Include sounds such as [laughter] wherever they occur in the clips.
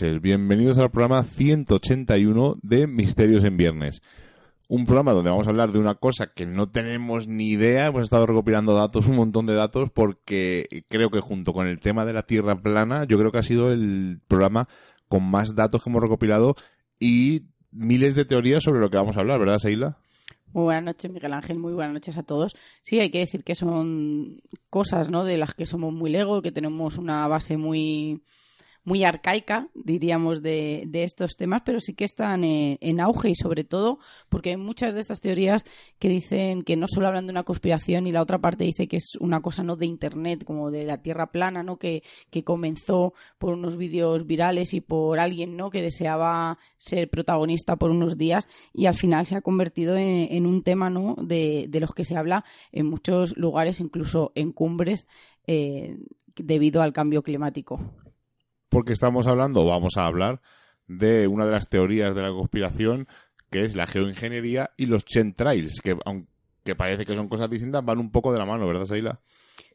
bienvenidos al programa 181 de Misterios en Viernes. Un programa donde vamos a hablar de una cosa que no tenemos ni idea, hemos estado recopilando datos, un montón de datos, porque creo que junto con el tema de la Tierra plana, yo creo que ha sido el programa con más datos que hemos recopilado y miles de teorías sobre lo que vamos a hablar, ¿verdad, Seila? Muy buenas noches, Miguel Ángel. Muy buenas noches a todos. Sí, hay que decir que son cosas, ¿no? De las que somos muy lego, que tenemos una base muy, muy arcaica, diríamos, de, estos temas, pero sí que están en, auge y sobre todo porque hay muchas de estas teorías que dicen que no solo hablan de una conspiración y la otra parte dice que es una cosa no de Internet, como de la Tierra plana, ¿no? Que, que comenzó por unos vídeos virales y por alguien, ¿no? Que deseaba ser protagonista por unos días y al final se ha convertido en, en un tema, ¿no? De, de, los que se habla en muchos lugares, incluso en cumbres, eh, debido al cambio climático porque estamos hablando, o vamos a hablar, de una de las teorías de la conspiración, que es la geoingeniería y los chemtrails, que aunque parece que son cosas distintas, van un poco de la mano, ¿verdad, Seila?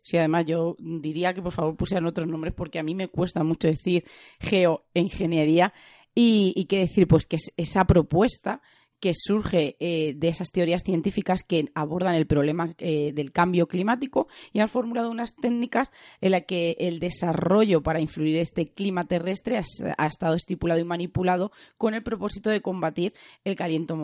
Sí, además yo diría que por favor pusieran otros nombres porque a mí me cuesta mucho decir geoingeniería y, y qué decir, pues que es esa propuesta que surge eh, de esas teorías científicas que abordan el problema eh, del cambio climático y han formulado unas técnicas en las que el desarrollo para influir este clima terrestre ha, estado estipulado y manipulado con el propósito de combatir el,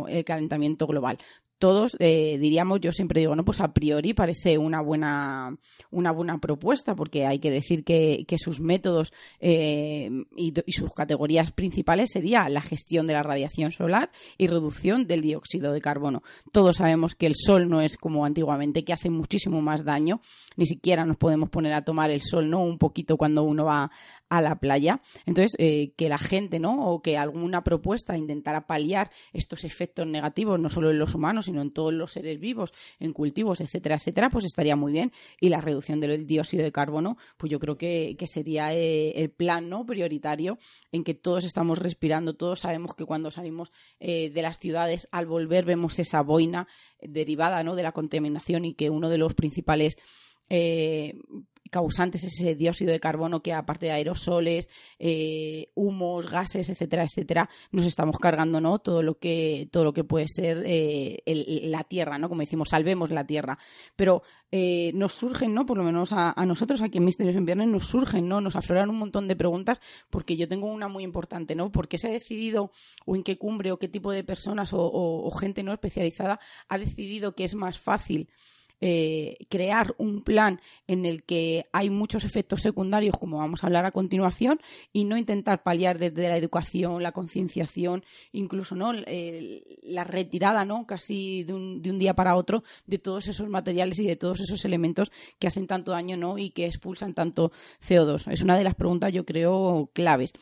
el calentamiento global todos eh, diríamos, yo siempre digo, no, pues a priori parece una buena, una buena propuesta, porque hay que decir que, sus métodos eh, y, y, sus categorías principales sería la gestión de la radiación solar y reducción del dióxido de carbono. Todos sabemos que el sol no es como antiguamente, que hace muchísimo más daño, ni siquiera nos podemos poner a tomar el sol, ¿no? Un poquito cuando uno va a la playa. Entonces, eh, que la gente, ¿no? O que alguna propuesta intentara paliar estos efectos negativos, no solo en los humanos, sino en todos los seres vivos, en cultivos, etcétera, etcétera, pues estaría muy bien. Y la reducción del dióxido de carbono, pues yo creo que, que sería eh, el plan, ¿no? Prioritario en que todos estamos respirando, todos sabemos que cuando salimos eh, de las ciudades, al volver vemos esa boina derivada, ¿no? De la contaminación y que uno de los principales causantes ese dióxido de carbono que aparte de aerosoles, eh, humos, gases, etcétera, etcétera, nos estamos cargando, ¿no? Todo lo que todo lo que puede ser eh, el, la tierra, ¿no? Como decimos, salvemos la tierra. Pero eh, nos surgen, ¿no? Por lo menos a, nosotros aquí en Misterios en Viernes nos surgen, ¿no? Nos afloran un montón de preguntas porque yo tengo una muy importante, ¿no? ¿Por qué se ha decidido o en qué cumbre o qué tipo de personas o, o gente no especializada ha decidido que es más fácil eh, crear un plan en el que hay muchos efectos secundarios, como vamos a hablar a continuación, y no intentar paliar desde la educación, la concienciación, incluso no eh, la retirada, no casi de un, de un, día para otro de todos esos materiales y de todos esos elementos que hacen tanto daño, no y que expulsan tanto CO2. Es una de las preguntas, yo creo, claves.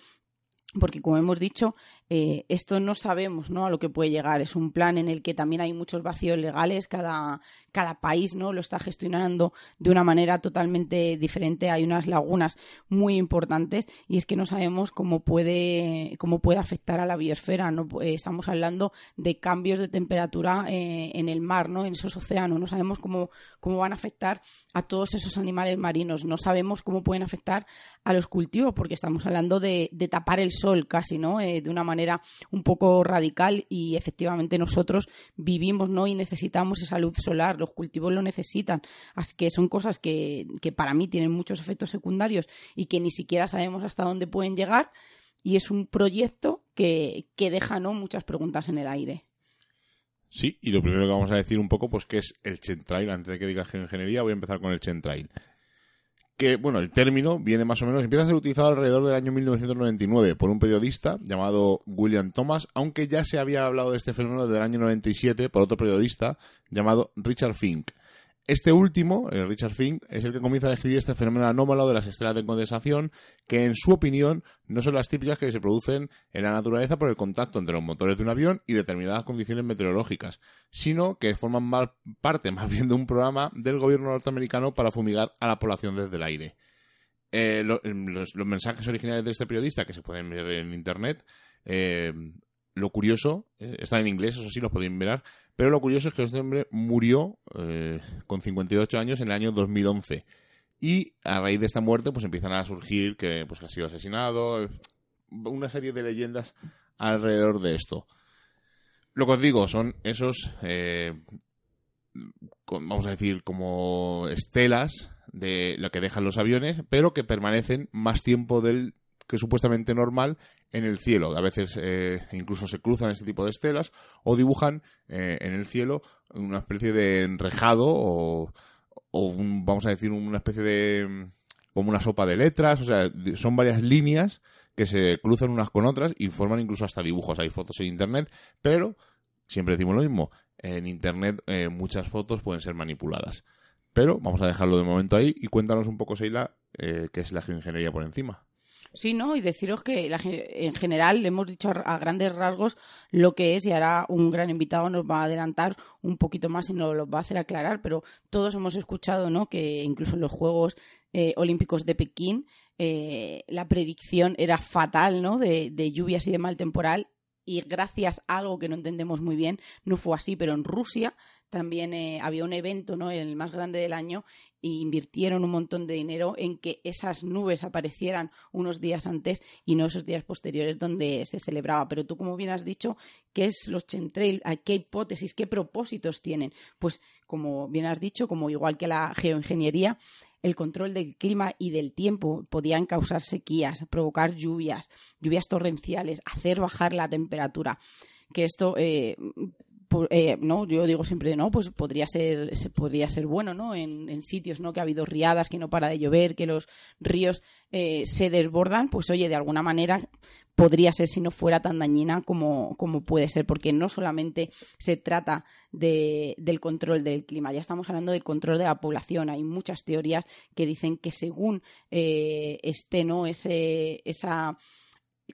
Porque como hemos dicho, eh, esto no sabemos ¿no? a lo que puede llegar. Es un plan en el que también hay muchos vacíos legales, cada, cada país ¿no? lo está gestionando de una manera totalmente diferente. Hay unas lagunas muy importantes y es que no sabemos cómo puede, cómo puede afectar a la biosfera. ¿no? Eh, estamos hablando de cambios de temperatura eh, en el mar, ¿no? en esos océanos. No sabemos cómo, cómo van a afectar a todos esos animales marinos. No sabemos cómo pueden afectar a los cultivos porque estamos hablando de, tapar el sol casi, ¿no? de una manera un poco radical y efectivamente nosotros vivimos ¿no? y necesitamos esa luz solar, los cultivos lo necesitan. Así que son cosas que, para mí tienen muchos efectos secundarios y que ni siquiera sabemos hasta dónde pueden llegar y es un proyecto que, que deja ¿no? muchas preguntas en el aire. Sí, y lo primero que vamos a decir un poco, pues que es el Chentrail. Antes de que diga ingeniería, voy a empezar con el Chentrail que, bueno, el término viene más o menos, empieza a ser utilizado alrededor del año 1999 por un periodista llamado William Thomas, aunque ya se había hablado de este fenómeno desde el año 97 por otro periodista llamado Richard Fink. Este último, eh, Richard Fink, es el que comienza a describir este fenómeno anómalo de las estrellas de condensación, que en su opinión no son las típicas que se producen en la naturaleza por el contacto entre los motores de un avión y determinadas condiciones meteorológicas, sino que forman parte [laughs] más bien de un programa del gobierno norteamericano para fumigar a la población desde el aire. Eh, los, mensajes originales de este periodista, que se pueden ver en internet, eh, lo curioso, están en inglés, eso sí, los podéis mirar, pero lo curioso es que este hombre murió eh, con 58 años en el año 2011. Y a raíz de esta muerte, pues empiezan a surgir que, pues, ha sido asesinado, una serie de leyendas alrededor de esto. Lo que os digo son esos, eh, vamos a decir, como estelas de lo que dejan los aviones, pero que permanecen más tiempo del que es supuestamente normal en el cielo. A veces eh, incluso se cruzan este tipo de estelas o dibujan eh, en el cielo una especie de enrejado o, vamos a decir una especie de como una sopa de letras, o sea, son varias líneas que se cruzan unas con otras y forman incluso hasta dibujos. Hay fotos en internet, pero siempre decimos lo mismo, en internet eh, muchas fotos pueden ser manipuladas. Pero vamos a dejarlo de momento ahí y cuéntanos un poco, Seila, qué es la geoingeniería por encima. Sí, ¿no? Y deciros que en general le hemos dicho a, grandes rasgos lo que es y ahora un gran invitado nos va a adelantar un poquito más y nos lo va a hacer aclarar, pero todos hemos escuchado, ¿no? Que incluso en los Juegos eh, Olímpicos de Pekín eh, la predicción era fatal, ¿no? De, de lluvias y de mal temporal y gracias a algo que no entendemos muy bien, no fue así, pero en Rusia también eh, había un evento, ¿no? El más grande del año e invirtieron un montón de dinero en que esas nubes aparecieran unos días antes y no esos días posteriores donde se celebraba. Pero tú, como bien has dicho, ¿qué es los chemtrails? ¿Qué hipótesis, qué propósitos tienen? Pues, como bien has dicho, como igual que la geoingeniería, el control del clima y del tiempo podían causar sequías, provocar lluvias, lluvias torrenciales, hacer bajar la temperatura que esto eh, eh, no, yo digo siempre, no, pues podría ser, se podría ser bueno, ¿no? En, sitios, ¿no? Que ha habido riadas, que no para de llover, que los ríos eh, se desbordan, pues oye, de alguna manera podría ser si no fuera tan dañina como, como puede ser, porque no solamente se trata de, del control del clima, ya estamos hablando del control de la población. Hay muchas teorías que dicen que según eh, ¿no? Ese, esa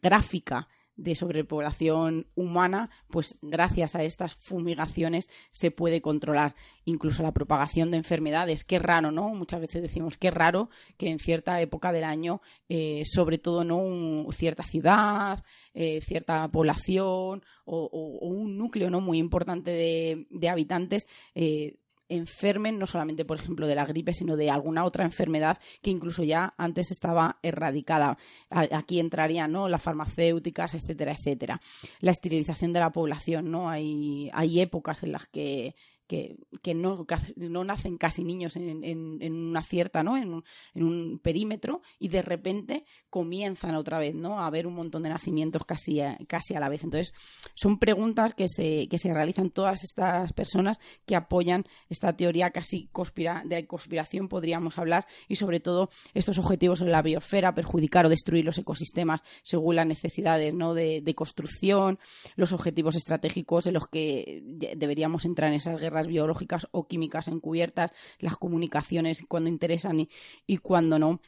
gráfica de sobrepoblación humana, pues gracias a estas fumigaciones se puede controlar incluso la propagación de enfermedades. Qué raro, ¿no? Muchas veces decimos qué raro que en cierta época del año, eh, sobre todo no cierta ciudad, eh, cierta población o, un núcleo no muy importante de, habitantes eh, enfermen no solamente, por ejemplo, de la gripe, sino de alguna otra enfermedad que incluso ya antes estaba erradicada. Aquí entrarían ¿no? las farmacéuticas, etcétera, etcétera. La esterilización de la población, ¿no? Hay, hay épocas en las que que, no, no, nacen casi niños en, en, una cierta, ¿no? En un, en un, perímetro y de repente comienzan otra vez, ¿no? A haber un montón de nacimientos casi a, casi a la vez. Entonces, son preguntas que se, que se realizan todas estas personas que apoyan esta teoría casi conspira, de conspiración, podríamos hablar, y sobre todo estos objetivos en la biosfera, perjudicar o destruir los ecosistemas según las necesidades, ¿no? De, de construcción, los objetivos estratégicos en los que deberíamos entrar en esas guerras biológicas o químicas encubiertas, las comunicaciones cuando interesan y, cuando no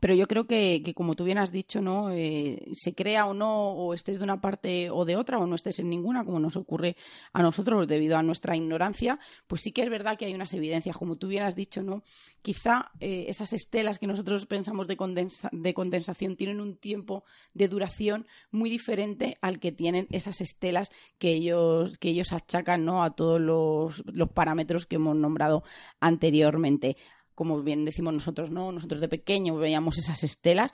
pero yo creo que, como tú bien has dicho, ¿no? Eh, se crea o no, o estés de una parte o de otra, o no estés en ninguna, como nos ocurre a nosotros debido a nuestra ignorancia, pues sí que es verdad que hay unas evidencias, como tú bien has dicho, ¿no? Quizá eh, esas estelas que nosotros pensamos de, de condensación tienen un tiempo de duración muy diferente al que tienen esas estelas que ellos, que ellos achacan, ¿no? A todos los parámetros que hemos nombrado anteriormente como bien decimos nosotros, ¿no? Nosotros de pequeño veíamos esas estelas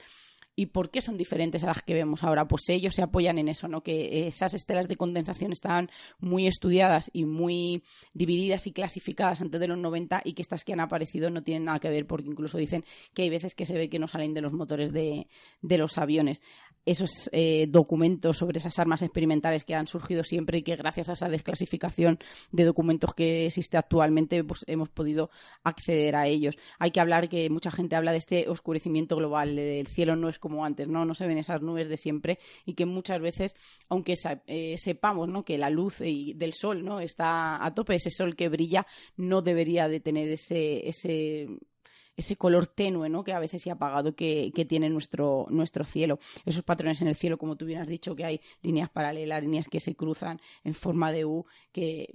¿Y por qué son diferentes a las que vemos ahora? Pues ellos se apoyan en eso, ¿no? Que esas estelas de condensación estaban muy estudiadas y muy divididas y clasificadas antes de los 90 y que estas que han aparecido no tienen nada que ver porque incluso dicen que hay veces que se ve que no salen de los motores de, de los aviones. Esos eh, documentos sobre esas armas experimentales que han surgido siempre y que gracias a esa desclasificación de documentos que existe actualmente pues hemos podido acceder a ellos. Hay que hablar que mucha gente habla de este oscurecimiento global, el cielo no es como como antes, ¿no? No se ven esas nubes de siempre y que muchas veces, aunque eh, sepamos, ¿no? Que la luz del sol, ¿no? Está a tope, ese sol que brilla no debería de tener ese, ese ese color tenue, ¿no? Que a veces ha apagado que, tiene nuestro, nuestro cielo. Esos patrones en el cielo, como tú bien has dicho, que hay líneas paralelas, líneas que se cruzan en forma de U, que,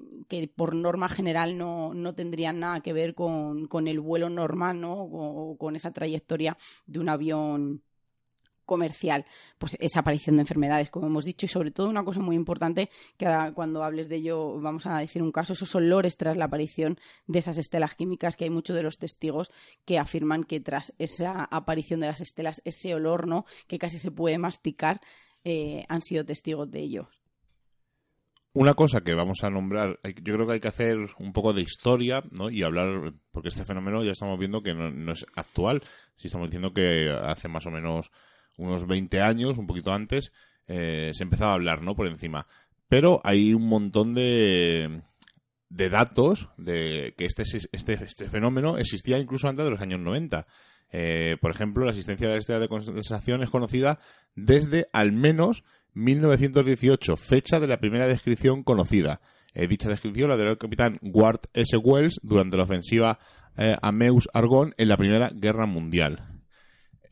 por norma general no, no tendrían nada que ver con, con el vuelo normal, ¿no? o con esa trayectoria de un avión comercial, pues esa aparición de enfermedades, como hemos dicho, y sobre todo una cosa muy importante, que ahora cuando hables de ello vamos a decir un caso, esos olores tras la aparición de esas estelas químicas, que hay muchos de los testigos que afirman que tras esa aparición de las estelas, ese olor, ¿no?, que casi se puede masticar, eh, han sido testigos de ello. Una cosa que vamos a nombrar, yo creo que hay que hacer un poco de historia, ¿no? Y hablar, porque este fenómeno ya estamos viendo que no, no es actual, si estamos diciendo que hace más o menos unos 20 años, un poquito antes, eh, se empezaba a hablar, ¿no? Por encima. Pero hay un montón de, de datos de que este, este, este fenómeno existía incluso antes de los años 90. Eh, por ejemplo, la existencia de la estrella de condensación es conocida desde al menos 1918, fecha de la primera descripción conocida. Eh, dicha descripción la dio el capitán Ward S. Wells durante la ofensiva a Meuse Argonne en la Primera Guerra Mundial.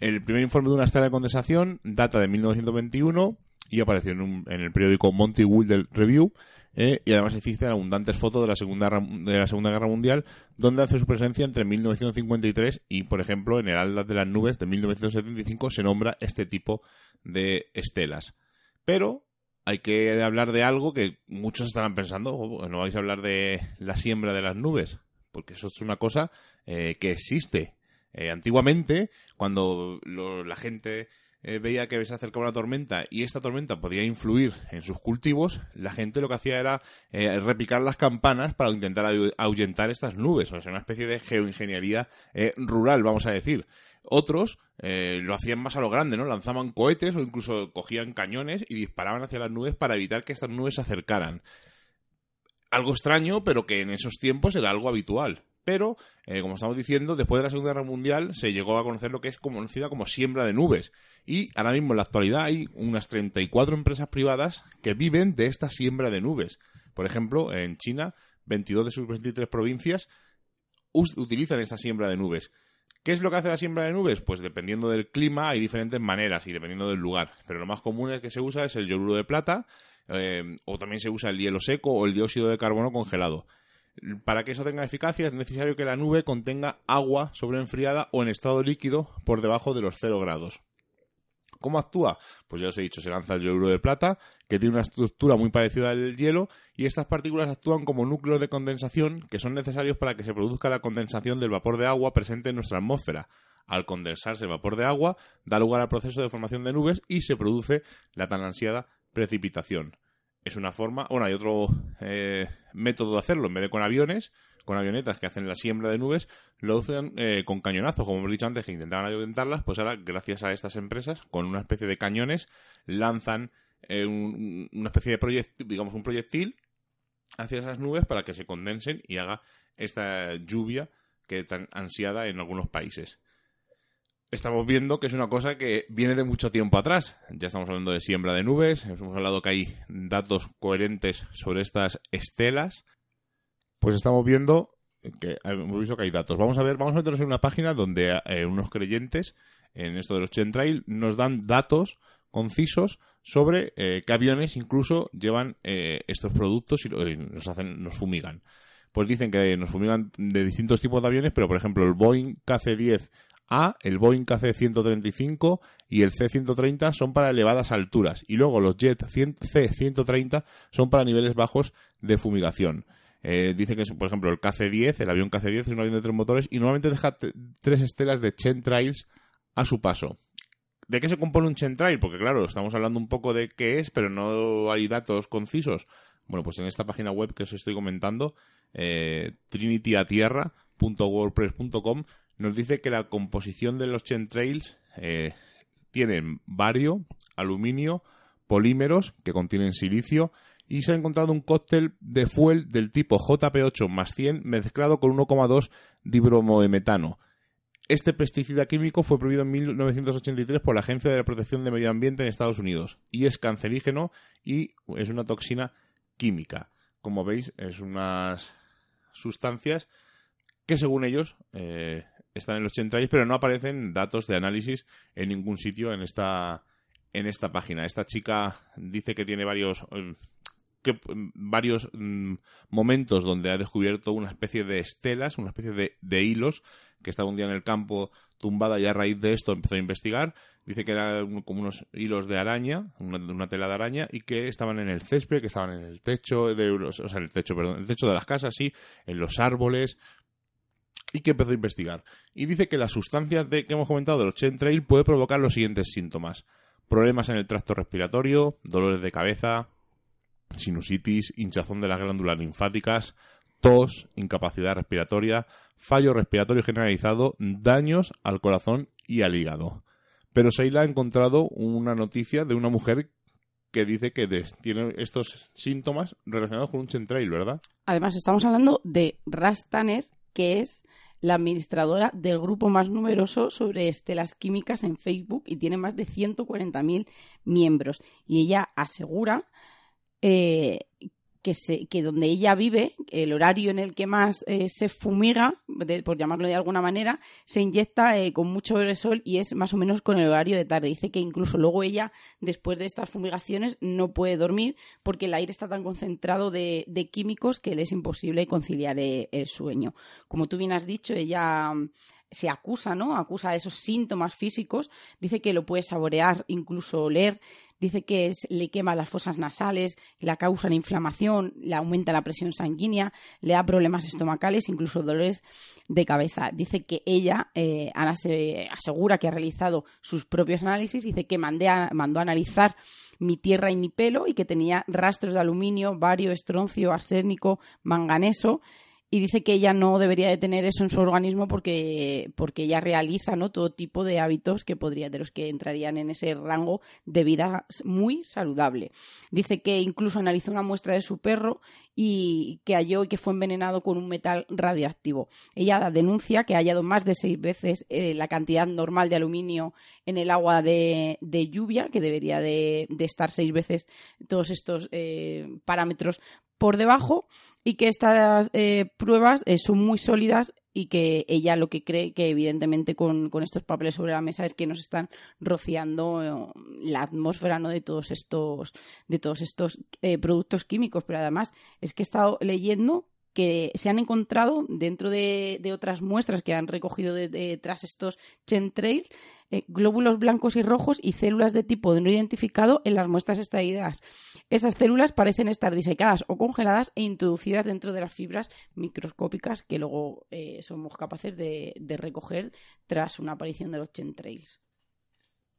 El primer informe de una estrella de condensación data de 1921 y apareció en, el periódico Monty Wilder Review eh, y además existen abundantes fotos de la, segunda, de la Segunda Guerra Mundial donde hace su presencia entre 1953 y, por ejemplo, en el Atlas de las Nubes de 1975 se nombra este tipo de estelas. Pero hay que hablar de algo que muchos estarán pensando, oh, no vais a hablar de la siembra de las nubes, porque eso es una cosa eh, que existe eh, antiguamente, cuando la gente eh, veía que se acercaba una tormenta y esta tormenta podía influir en sus cultivos, la gente lo que hacía era eh, repicar las campanas para intentar ahuyentar estas nubes, o sea, una especie de geoingeniería rural, vamos a decir. Otros lo hacían más a lo grande, ¿no? Lanzaban cohetes o incluso cogían cañones y disparaban hacia las nubes para evitar que estas nubes se acercaran. Algo extraño, pero que en esos tiempos era algo habitual. Pero, eh, como estamos diciendo, después de la Segunda Guerra Mundial se llegó a conocer lo que es conocida como siembra de nubes. Y ahora mismo en la actualidad hay unas 34 empresas privadas que viven de esta siembra de nubes. Por ejemplo, en China, 22 de sus 23 provincias utilizan esta siembra de nubes. ¿Qué es lo que hace la siembra de nubes? Pues dependiendo del clima hay diferentes maneras y dependiendo del lugar. Pero lo más común que se usa es el yoduro de plata, eh, o también se usa el hielo seco o el dióxido de carbono congelado. Para que eso tenga eficacia es necesario que la nube contenga agua sobreenfriada o en estado líquido por debajo de los 0 grados. ¿Cómo actúa? Pues ya os he dicho, se lanza el yoduro de plata, que tiene una estructura muy parecida al hielo, y estas partículas actúan como núcleos de condensación que son necesarios para que se produzca la condensación del vapor de agua presente en nuestra atmósfera. Al condensarse el vapor de agua, da lugar al proceso de formación de nubes y se produce la tan ansiada precipitación es una forma. Bueno, hay otro eh, método de hacerlo. En vez de con aviones, con avionetas que hacen la siembra de nubes, lo hacen eh, con cañonazos. Como hemos dicho antes, que intentaban ayudarlas, pues ahora, gracias a estas empresas, con una especie de cañones, lanzan eh, una especie de proyectil, digamos, un proyectil hacia esas nubes para que se condensen y haga esta lluvia que tan ansiada en algunos países estamos viendo que es una cosa que viene de mucho tiempo atrás. Ya estamos hablando de siembra de nubes, hemos hablado que hay datos coherentes sobre estas estelas. Pues estamos viendo que hemos visto que hay datos. Vamos a ver, vamos a meternos en una página donde eh, unos creyentes en esto de los chemtrail, nos dan datos concisos sobre eh, qué aviones incluso llevan eh, estos productos y, nos hacen, nos fumigan. Pues dicen que nos fumigan de distintos tipos de aviones, pero por ejemplo el Boeing KC-10A, el Boeing KC-135 y el C-130 son para elevadas alturas. Y luego los Jet C-130 son para niveles bajos de fumigación. Eh, dicen que, por ejemplo, el KC-10, el avión KC-10 es un avión de tres motores y normalmente deja tres estelas de chemtrails a su paso. ¿De qué se compone un chemtrail? Porque claro, estamos hablando un poco de qué es, pero no hay datos concisos. Bueno, pues en esta página web que os estoy comentando, eh, trinityatierra.wordpress.com, nos dice que la composición de los chemtrails eh, tienen bario, aluminio, polímeros que contienen silicio y se ha encontrado un cóctel de fuel del tipo JP8 más 100 mezclado con 1,2 dibromoemetano. Este pesticida químico fue prohibido en 1983 por la Agencia de Protección de Medio Ambiente en Estados Unidos y es cancerígeno y es una toxina química. Como veis, es unas sustancias que según ellos eh, están en los centrales, pero no aparecen datos de análisis en ningún sitio en esta en esta página. Esta chica dice que tiene varios eh, que, varios mm, momentos donde ha descubierto una especie de estelas, una especie de hilos que estaba un día en el campo tumbada y a raíz de esto empezó a investigar. Dice que eran como unos hilos de araña, una, tela de araña, y que estaban en el césped, que estaban en el techo de o sea, el techo, perdón, el techo de las casas, sí, en los árboles, y que empezó a investigar. Y dice que las sustancias de, que hemos comentado de los chemtrail puede provocar los siguientes síntomas. Problemas en el tracto respiratorio, dolores de cabeza, sinusitis, hinchazón de las glándulas linfáticas, tos, incapacidad respiratoria, fallo respiratorio generalizado, daños al corazón y al hígado. Pero Seila ha encontrado una noticia de una mujer que dice que tiene estos síntomas relacionados con un chemtrail, ¿verdad? Además, estamos hablando de Rastaner, que es la administradora del grupo más numeroso sobre estelas químicas en Facebook y tiene más de 140.000 miembros. Y ella asegura eh, que, se, que donde ella vive, el horario en el que más eh, se fumiga, por llamarlo de alguna manera, se inyecta eh, con mucho sol y es más o menos con el horario de tarde. Dice que incluso luego ella, después de estas fumigaciones, no puede dormir porque el aire está tan concentrado de, químicos que le es imposible conciliar eh, el sueño. Como tú bien has dicho, ella se acusa, ¿no? Acusa esos síntomas físicos, dice que lo puede saborear, incluso oler, dice que le quema las fosas nasales, la causa la inflamación, le aumenta la presión sanguínea, le da problemas estomacales, incluso dolores de cabeza. Dice que ella, eh, Ana se asegura que ha realizado sus propios análisis, dice que mandó a analizar mi tierra y mi pelo y que tenía rastros de aluminio, bario, estroncio, arsénico, manganeso y dice que ella no debería de tener eso en su organismo porque, porque ella realiza ¿no? todo tipo de hábitos que podría, de los que entrarían en ese rango de vida muy saludable. Dice que incluso analizó una muestra de su perro y que halló que fue envenenado con un metal radioactivo. Ella denuncia que ha hallado más de seis veces eh, la cantidad normal de aluminio en el agua de, lluvia, que debería de, estar seis veces todos estos eh, parámetros por debajo y que estas eh, pruebas eh, son muy sólidas y que ella lo que cree que evidentemente con, estos papeles sobre la mesa es que nos están rociando eh, la atmósfera ¿no? de todos estos de todos estos productos químicos pero además es que he estado leyendo que se han encontrado dentro de, otras muestras que han recogido detrás estos chemtrails eh, glóbulos blancos y rojos y células de tipo no identificado en las muestras extraídas. Esas células parecen estar disecadas o congeladas e introducidas dentro de las fibras microscópicas que luego eh, somos capaces de, recoger tras una aparición de los chemtrails.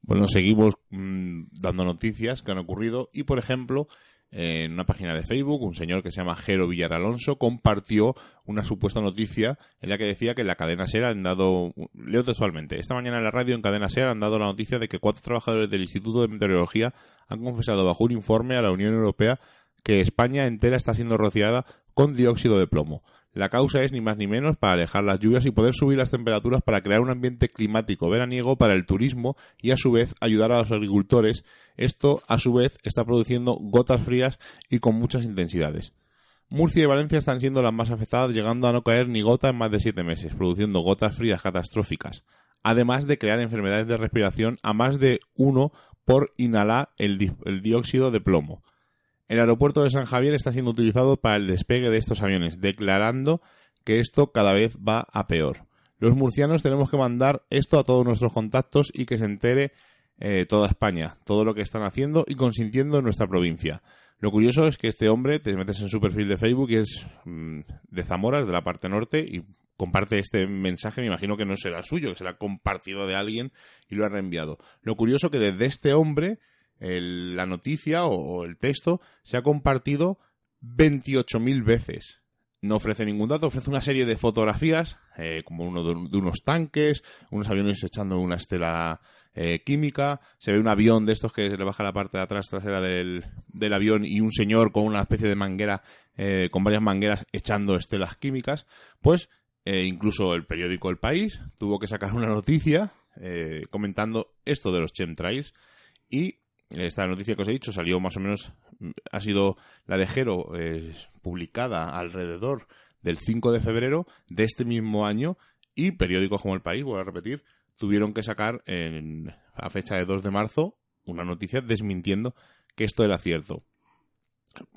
Bueno, seguimos mm, dando noticias que han ocurrido y, por ejemplo, en una página de Facebook, un señor que se llama Jero Villaralonso compartió una supuesta noticia en la que decía que la cadena SER han dado, leo textualmente, esta mañana en la radio en cadena SER han dado la noticia de que cuatro trabajadores del Instituto de Meteorología han confesado bajo un informe a la Unión Europea que España entera está siendo rociada con dióxido de plomo. La causa es ni más ni menos para alejar las lluvias y poder subir las temperaturas para crear un ambiente climático veraniego para el turismo y a su vez ayudar a los agricultores. Esto a su vez está produciendo gotas frías y con muchas intensidades. Murcia y Valencia están siendo las más afectadas, llegando a no caer ni gota en más de siete meses, produciendo gotas frías catastróficas. además de crear enfermedades de respiración a más de uno por inhalar el, dióxido de plomo. El aeropuerto de San Javier está siendo utilizado para el despegue de estos aviones, declarando que esto cada vez va a peor. Los murcianos tenemos que mandar esto a todos nuestros contactos y que se entere eh, toda España, todo lo que están haciendo y consintiendo en nuestra provincia. Lo curioso es que este hombre, te metes en su perfil de Facebook y es mm, de Zamora, de la parte norte, y comparte este mensaje, me imagino que no será suyo, que será compartido de alguien y lo ha reenviado. Lo curioso que desde este hombre la noticia o, el texto se ha compartido 28.000 veces. No ofrece ningún dato, ofrece una serie de fotografías, eh, como uno de, unos tanques, unos aviones echando una estela eh, química, se ve un avión de estos que se le baja la parte de atrás trasera del, del avión y un señor con una especie de manguera, eh, con varias mangueras echando estelas químicas, pues incluso el periódico El País tuvo que sacar una noticia comentando esto de los chemtrails y esta noticia que os he dicho salió más o menos, ha sido la de Jero eh, publicada alrededor del 5 de febrero de este mismo año y periódicos como El País, voy a repetir, tuvieron que sacar en, a fecha de 2 de marzo una noticia desmintiendo que esto era cierto.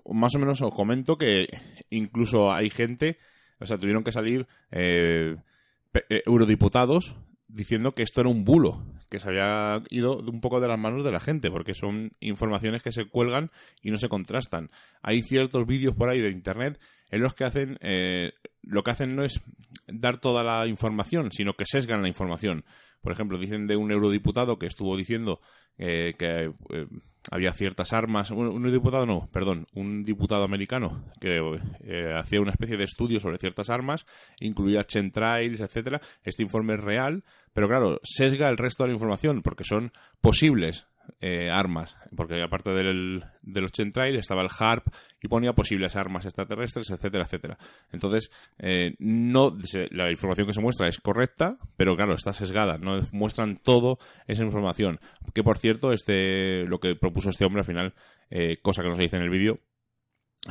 Más o menos os comento que incluso hay gente o sea, tuvieron que salir eh, eh, eurodiputados diciendo que esto era un bulo, que se había ido un poco de las manos de la gente, porque son informaciones que se cuelgan y no se contrastan. Hay ciertos vídeos por ahí de internet en los que hacen, eh, lo que hacen no es dar toda la información, sino que sesgan la información. Por ejemplo, dicen de un eurodiputado que estuvo diciendo eh, que eh, había ciertas armas. Un, un, diputado no, perdón, un diputado americano que eh, hacía una especie de estudio sobre ciertas armas, incluía chemtrails, etcétera. Este informe es real, pero claro, sesga el resto de la información porque son posibles eh, armas, porque aparte del, de los chemtrails estaba el HARP y ponía posibles armas extraterrestres, etcétera, etcétera. Entonces, eh, no la información que se muestra es correcta, pero claro, está sesgada, no muestran todo esa información. Que por cierto, este lo que propuso este hombre al final, eh, cosa que no se dice en el vídeo,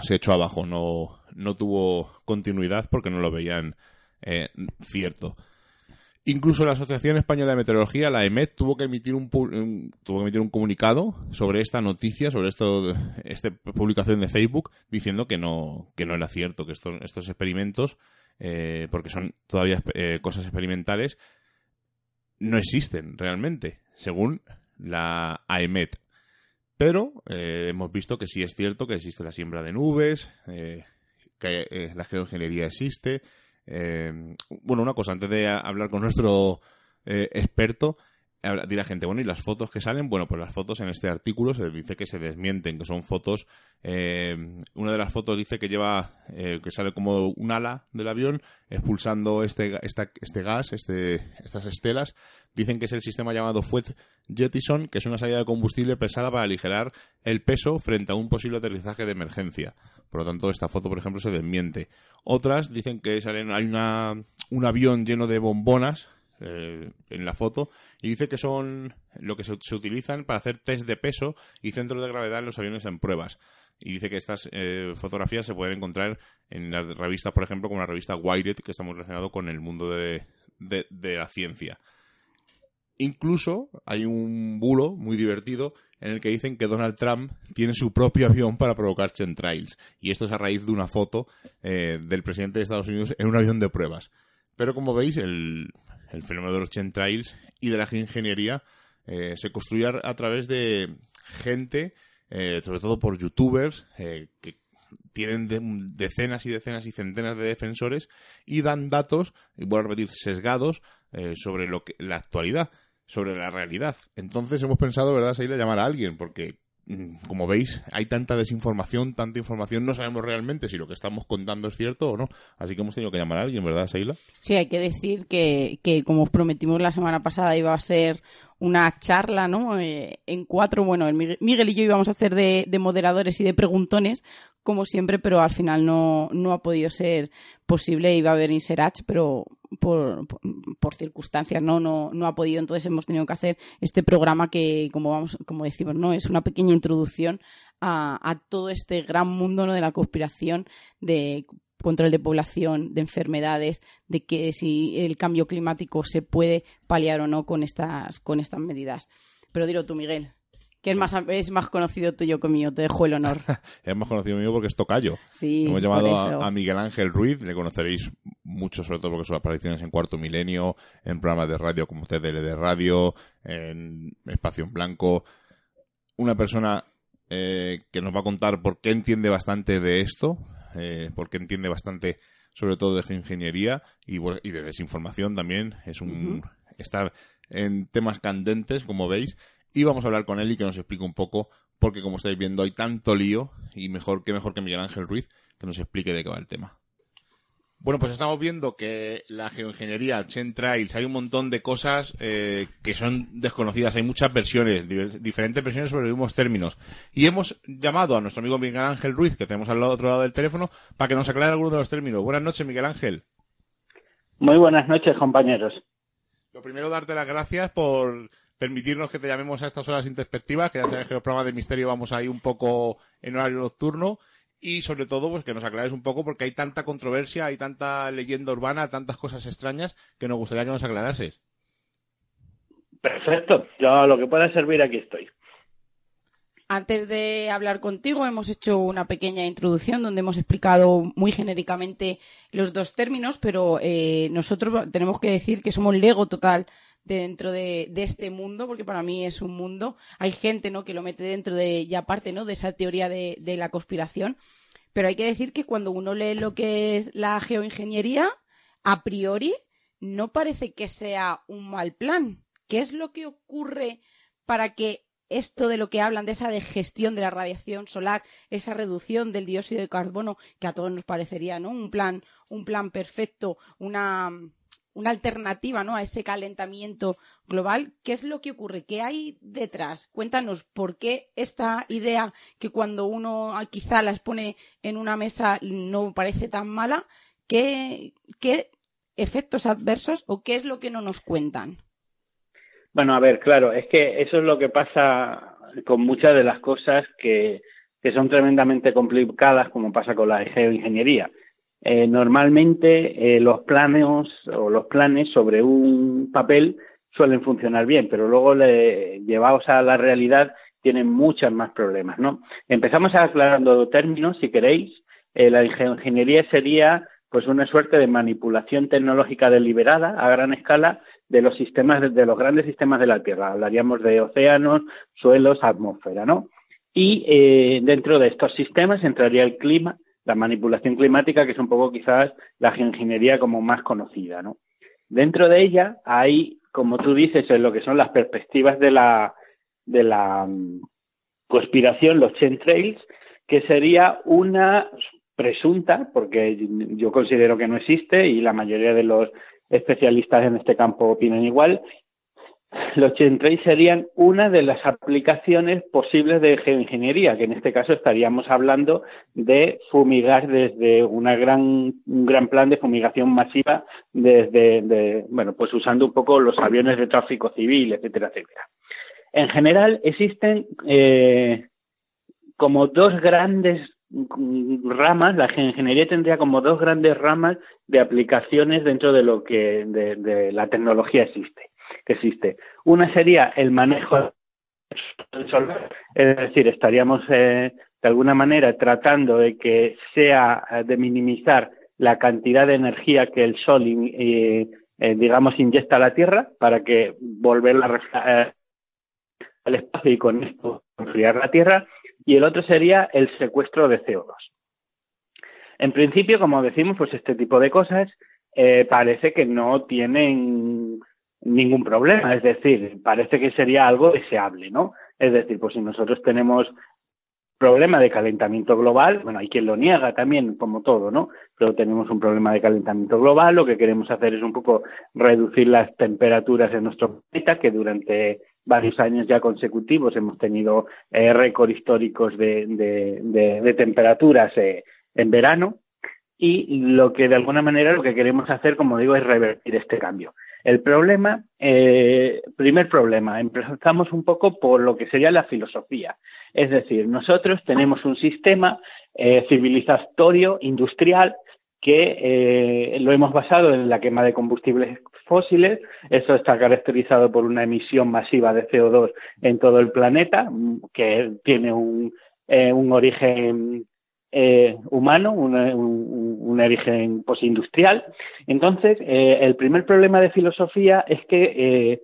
se echó abajo, no, no tuvo continuidad porque no lo veían cierto. Incluso la Asociación Española de Meteorología, la EMET, tuvo que emitir un, que emitir un comunicado sobre esta noticia, sobre esto, esta publicación de Facebook, diciendo que no, que no era cierto, que estos, estos experimentos, eh, porque son todavía eh, cosas experimentales, no existen realmente, según la AEMET. Pero eh, hemos visto que sí es cierto que existe la siembra de nubes, que la geoingeniería existe, eh, bueno, una cosa, antes de hablar con nuestro eh, experto, dirá gente, bueno, ¿y las fotos que salen? Bueno, pues las fotos en este artículo se dice que se desmienten, que son fotos. Eh, una de las fotos dice que lleva, que sale como un ala del avión expulsando este, este gas, este, estas estelas. Dicen que es el sistema llamado Fuet Jettison, que es una salida de combustible pesada para aligerar el peso frente a un posible aterrizaje de emergencia. Por lo tanto, esta foto, por ejemplo, se desmiente. Otras dicen que salen, hay una, un avión lleno de bombonas eh, en la foto y dice que son lo que se, utilizan para hacer test de peso y centros de gravedad en los aviones en pruebas. Y dice que estas eh, fotografías se pueden encontrar en las revistas, por ejemplo, como la revista Wired, que está muy relacionado con el mundo de, la ciencia. Incluso hay un bulo muy divertido en el que dicen que Donald Trump tiene su propio avión para provocar chemtrails. Y esto es a raíz de una foto eh, del presidente de Estados Unidos en un avión de pruebas. Pero como veis, el, fenómeno de los chemtrails y de la ingeniería eh, se construye a, través de gente, eh, sobre todo por youtubers, que tienen decenas y decenas y centenas de defensores y dan datos, y voy a repetir, sesgados sobre lo que, la actualidad sobre la realidad. Entonces hemos pensado, ¿verdad, Seila, llamar a alguien? Porque, como veis, hay tanta desinformación, tanta información, no sabemos realmente si lo que estamos contando es cierto o no. Así que hemos tenido que llamar a alguien, ¿verdad, Seila? Sí, hay que decir que, que como os prometimos la semana pasada, iba a ser una charla, ¿no? Eh, en cuatro, bueno, Miguel y yo íbamos a hacer de, de, moderadores y de preguntones, como siempre, pero al final no, no ha podido ser posible. Iba a haber Inserach, pero por, por, circunstancias no, no, no ha podido. Entonces hemos tenido que hacer este programa que, como vamos, como decimos, no es una pequeña introducción a, a todo este gran mundo ¿no? de la conspiración de control de población, de enfermedades, de que si el cambio climático se puede paliar o no con estas, con estas medidas. Pero dilo tú, Miguel que es más, es más conocido tuyo que mío, te dejo el honor. [laughs] es más conocido mío porque es Tocayo. Sí, Hemos llamado a, Miguel Ángel Ruiz, le conoceréis mucho, sobre todo porque sus apariciones en Cuarto Milenio, en programas de radio como TDL de Radio, en Espacio en Blanco. Una persona eh, que nos va a contar por qué entiende bastante de esto, eh, por qué entiende bastante sobre todo de ingeniería y, de desinformación también. Es un... Está en temas candentes, como veis, y vamos a hablar con él y que nos explique un poco, porque como estáis viendo hay tanto lío y mejor que mejor que Miguel Ángel Ruiz que nos explique de qué va el tema. Bueno, pues estamos viendo que la geoingeniería, Trails, hay un montón de cosas eh, que son desconocidas. Hay muchas versiones, diferentes versiones sobre los mismos términos. Y hemos llamado a nuestro amigo Miguel Ángel Ruiz, que tenemos al otro lado del teléfono, para que nos aclare algunos de los términos. Buenas noches, Miguel Ángel. Muy buenas noches, compañeros. Lo primero, darte las gracias por permitirnos que te llamemos a estas horas introspectivas, que ya sabes que los programas de misterio vamos ahí un poco en horario nocturno y sobre todo pues que nos aclares un poco porque hay tanta controversia, hay tanta leyenda urbana, tantas cosas extrañas que nos gustaría que nos aclarases. Perfecto, yo a lo que pueda servir aquí estoy. Antes de hablar contigo, hemos hecho una pequeña introducción donde hemos explicado muy genéricamente los dos términos, pero eh, nosotros tenemos que decir que somos Lego total dentro de, este mundo, porque para mí es un mundo. Hay gente ¿no? que lo mete dentro de, ya parte ¿no? de esa teoría de, de la conspiración. Pero hay que decir que cuando uno lee lo que es la geoingeniería, a priori no parece que sea un mal plan. ¿Qué es lo que ocurre para que esto de lo que hablan, de esa de gestión de la radiación solar, esa reducción del dióxido de carbono, que a todos nos parecería, ¿no? Un plan, un plan perfecto, una, una alternativa ¿no? a ese calentamiento global. ¿Qué es lo que ocurre? ¿Qué hay detrás? Cuéntanos por qué esta idea que cuando uno quizá las pone en una mesa no parece tan mala, ¿qué, qué efectos adversos o qué es lo que no nos cuentan? Bueno, a ver, claro, es que eso es lo que pasa con muchas de las cosas que, que son tremendamente complicadas, como pasa con la geoingeniería. Eh, normalmente eh, los planes o los planes sobre un papel suelen funcionar bien, pero luego le, llevados a la realidad tienen muchos más problemas, ¿no? Empezamos aclarando términos, si queréis. Eh, la ingeniería sería pues una suerte de manipulación tecnológica deliberada a gran escala de los sistemas de los grandes sistemas de la Tierra. Hablaríamos de océanos, suelos, atmósfera, ¿no? Y dentro de estos sistemas entraría el clima, la manipulación climática, que es un poco quizás la geoingeniería como más conocida, ¿no? Dentro de ella hay, como tú dices, en lo que son las perspectivas de la, de la mm, conspiración, los chemtrails, que sería una presunta, porque yo considero que no existe y la mayoría de los especialistas en este campo opinan igual, los chemtrails serían una de las aplicaciones posibles de geoingeniería, que en este caso estaríamos hablando de fumigar desde una gran, un gran plan de fumigación masiva, desde, bueno, pues usando un poco los aviones de tráfico civil, etcétera, etcétera. En general existen eh, como dos grandes ramas, la geoingeniería tendría como dos grandes ramas de aplicaciones dentro de lo que de la tecnología existe que existe. Una sería el manejo solar, es decir, estaríamos eh, de alguna manera tratando de que sea eh, de minimizar la cantidad de energía que el sol, eh, digamos, inyecta a la Tierra para que volverla al espacio y con esto enfriar la Tierra. Y el otro sería el secuestro de CO2. En principio, como decimos, pues este tipo de cosas parece que no tienen ningún problema. Es decir, parece que sería algo deseable, ¿no? Es decir, pues si nosotros tenemos problema de calentamiento global, bueno, hay quien lo niega también, como todo, ¿no? Pero tenemos un problema de calentamiento global, lo que queremos hacer es un poco reducir las temperaturas en nuestro planeta, que durante varios años ya consecutivos hemos tenido eh, récords históricos de, de, de, temperaturas eh, en verano, y lo que de alguna manera lo que queremos hacer, como digo, es revertir este cambio. El problema, eh, primer problema, empezamos un poco por lo que sería la filosofía. Es decir, nosotros tenemos un sistema eh, civilizatorio, industrial, que lo hemos basado en la quema de combustibles fósiles. Eso está caracterizado por una emisión masiva de CO2 en todo el planeta, que tiene un, un origen eh, humano, un, origen postindustrial. Entonces, eh, el primer problema de filosofía es que, eh,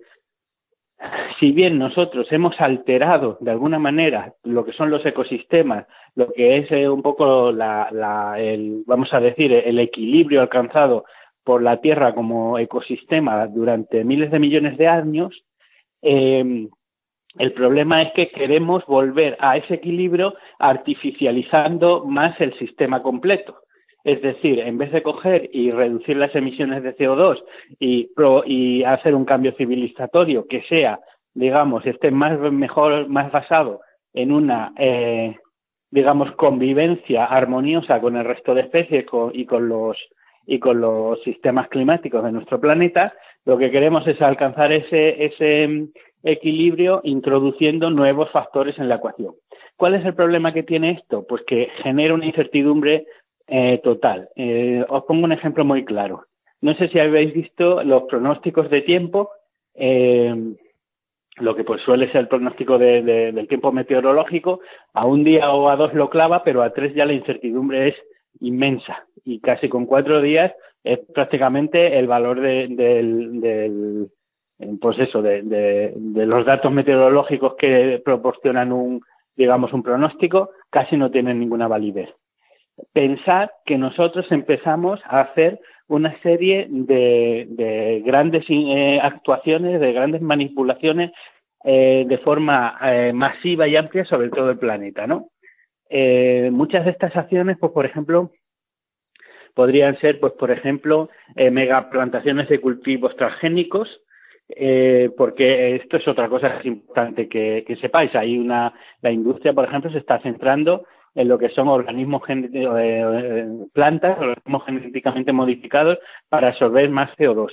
si bien nosotros hemos alterado de alguna manera lo que son los ecosistemas, lo que es un poco la, el, vamos a decir, el equilibrio alcanzado por la Tierra como ecosistema durante miles de millones de años, el problema es que queremos volver a ese equilibrio artificializando más el sistema completo. Es decir, en vez de coger y reducir las emisiones de CO2 y, hacer un cambio civilizatorio que sea, digamos, esté más mejor, más basado en una, eh, digamos, convivencia armoniosa con el resto de especies y con los y con los sistemas climáticos de nuestro planeta, lo que queremos es alcanzar ese, ese equilibrio introduciendo nuevos factores en la ecuación. ¿Cuál es el problema que tiene esto? Pues que genera una incertidumbre eh, total. Eh, os pongo un ejemplo muy claro. No sé si habéis visto los pronósticos de tiempo, eh, lo que pues suele ser el pronóstico del tiempo meteorológico, a un día o a dos lo clava, pero a tres ya la incertidumbre es inmensa y casi con cuatro días es prácticamente el valor del pues eso, de, los datos meteorológicos que proporcionan un, digamos, un pronóstico, casi no tienen ninguna validez. Pensar que nosotros empezamos a hacer una serie de, de grandes eh, actuaciones, de grandes manipulaciones eh, de forma eh, masiva y amplia sobre todo el planeta, ¿no? muchas de estas acciones, pues por ejemplo, podrían ser, pues por ejemplo, megaplantaciones de cultivos transgénicos, eh, porque esto es otra cosa importante que, sepáis. Hay una, la industria, por ejemplo, se está centrando en lo que son organismos eh, eh, plantas, organismos genéticamente modificados para absorber más CO2.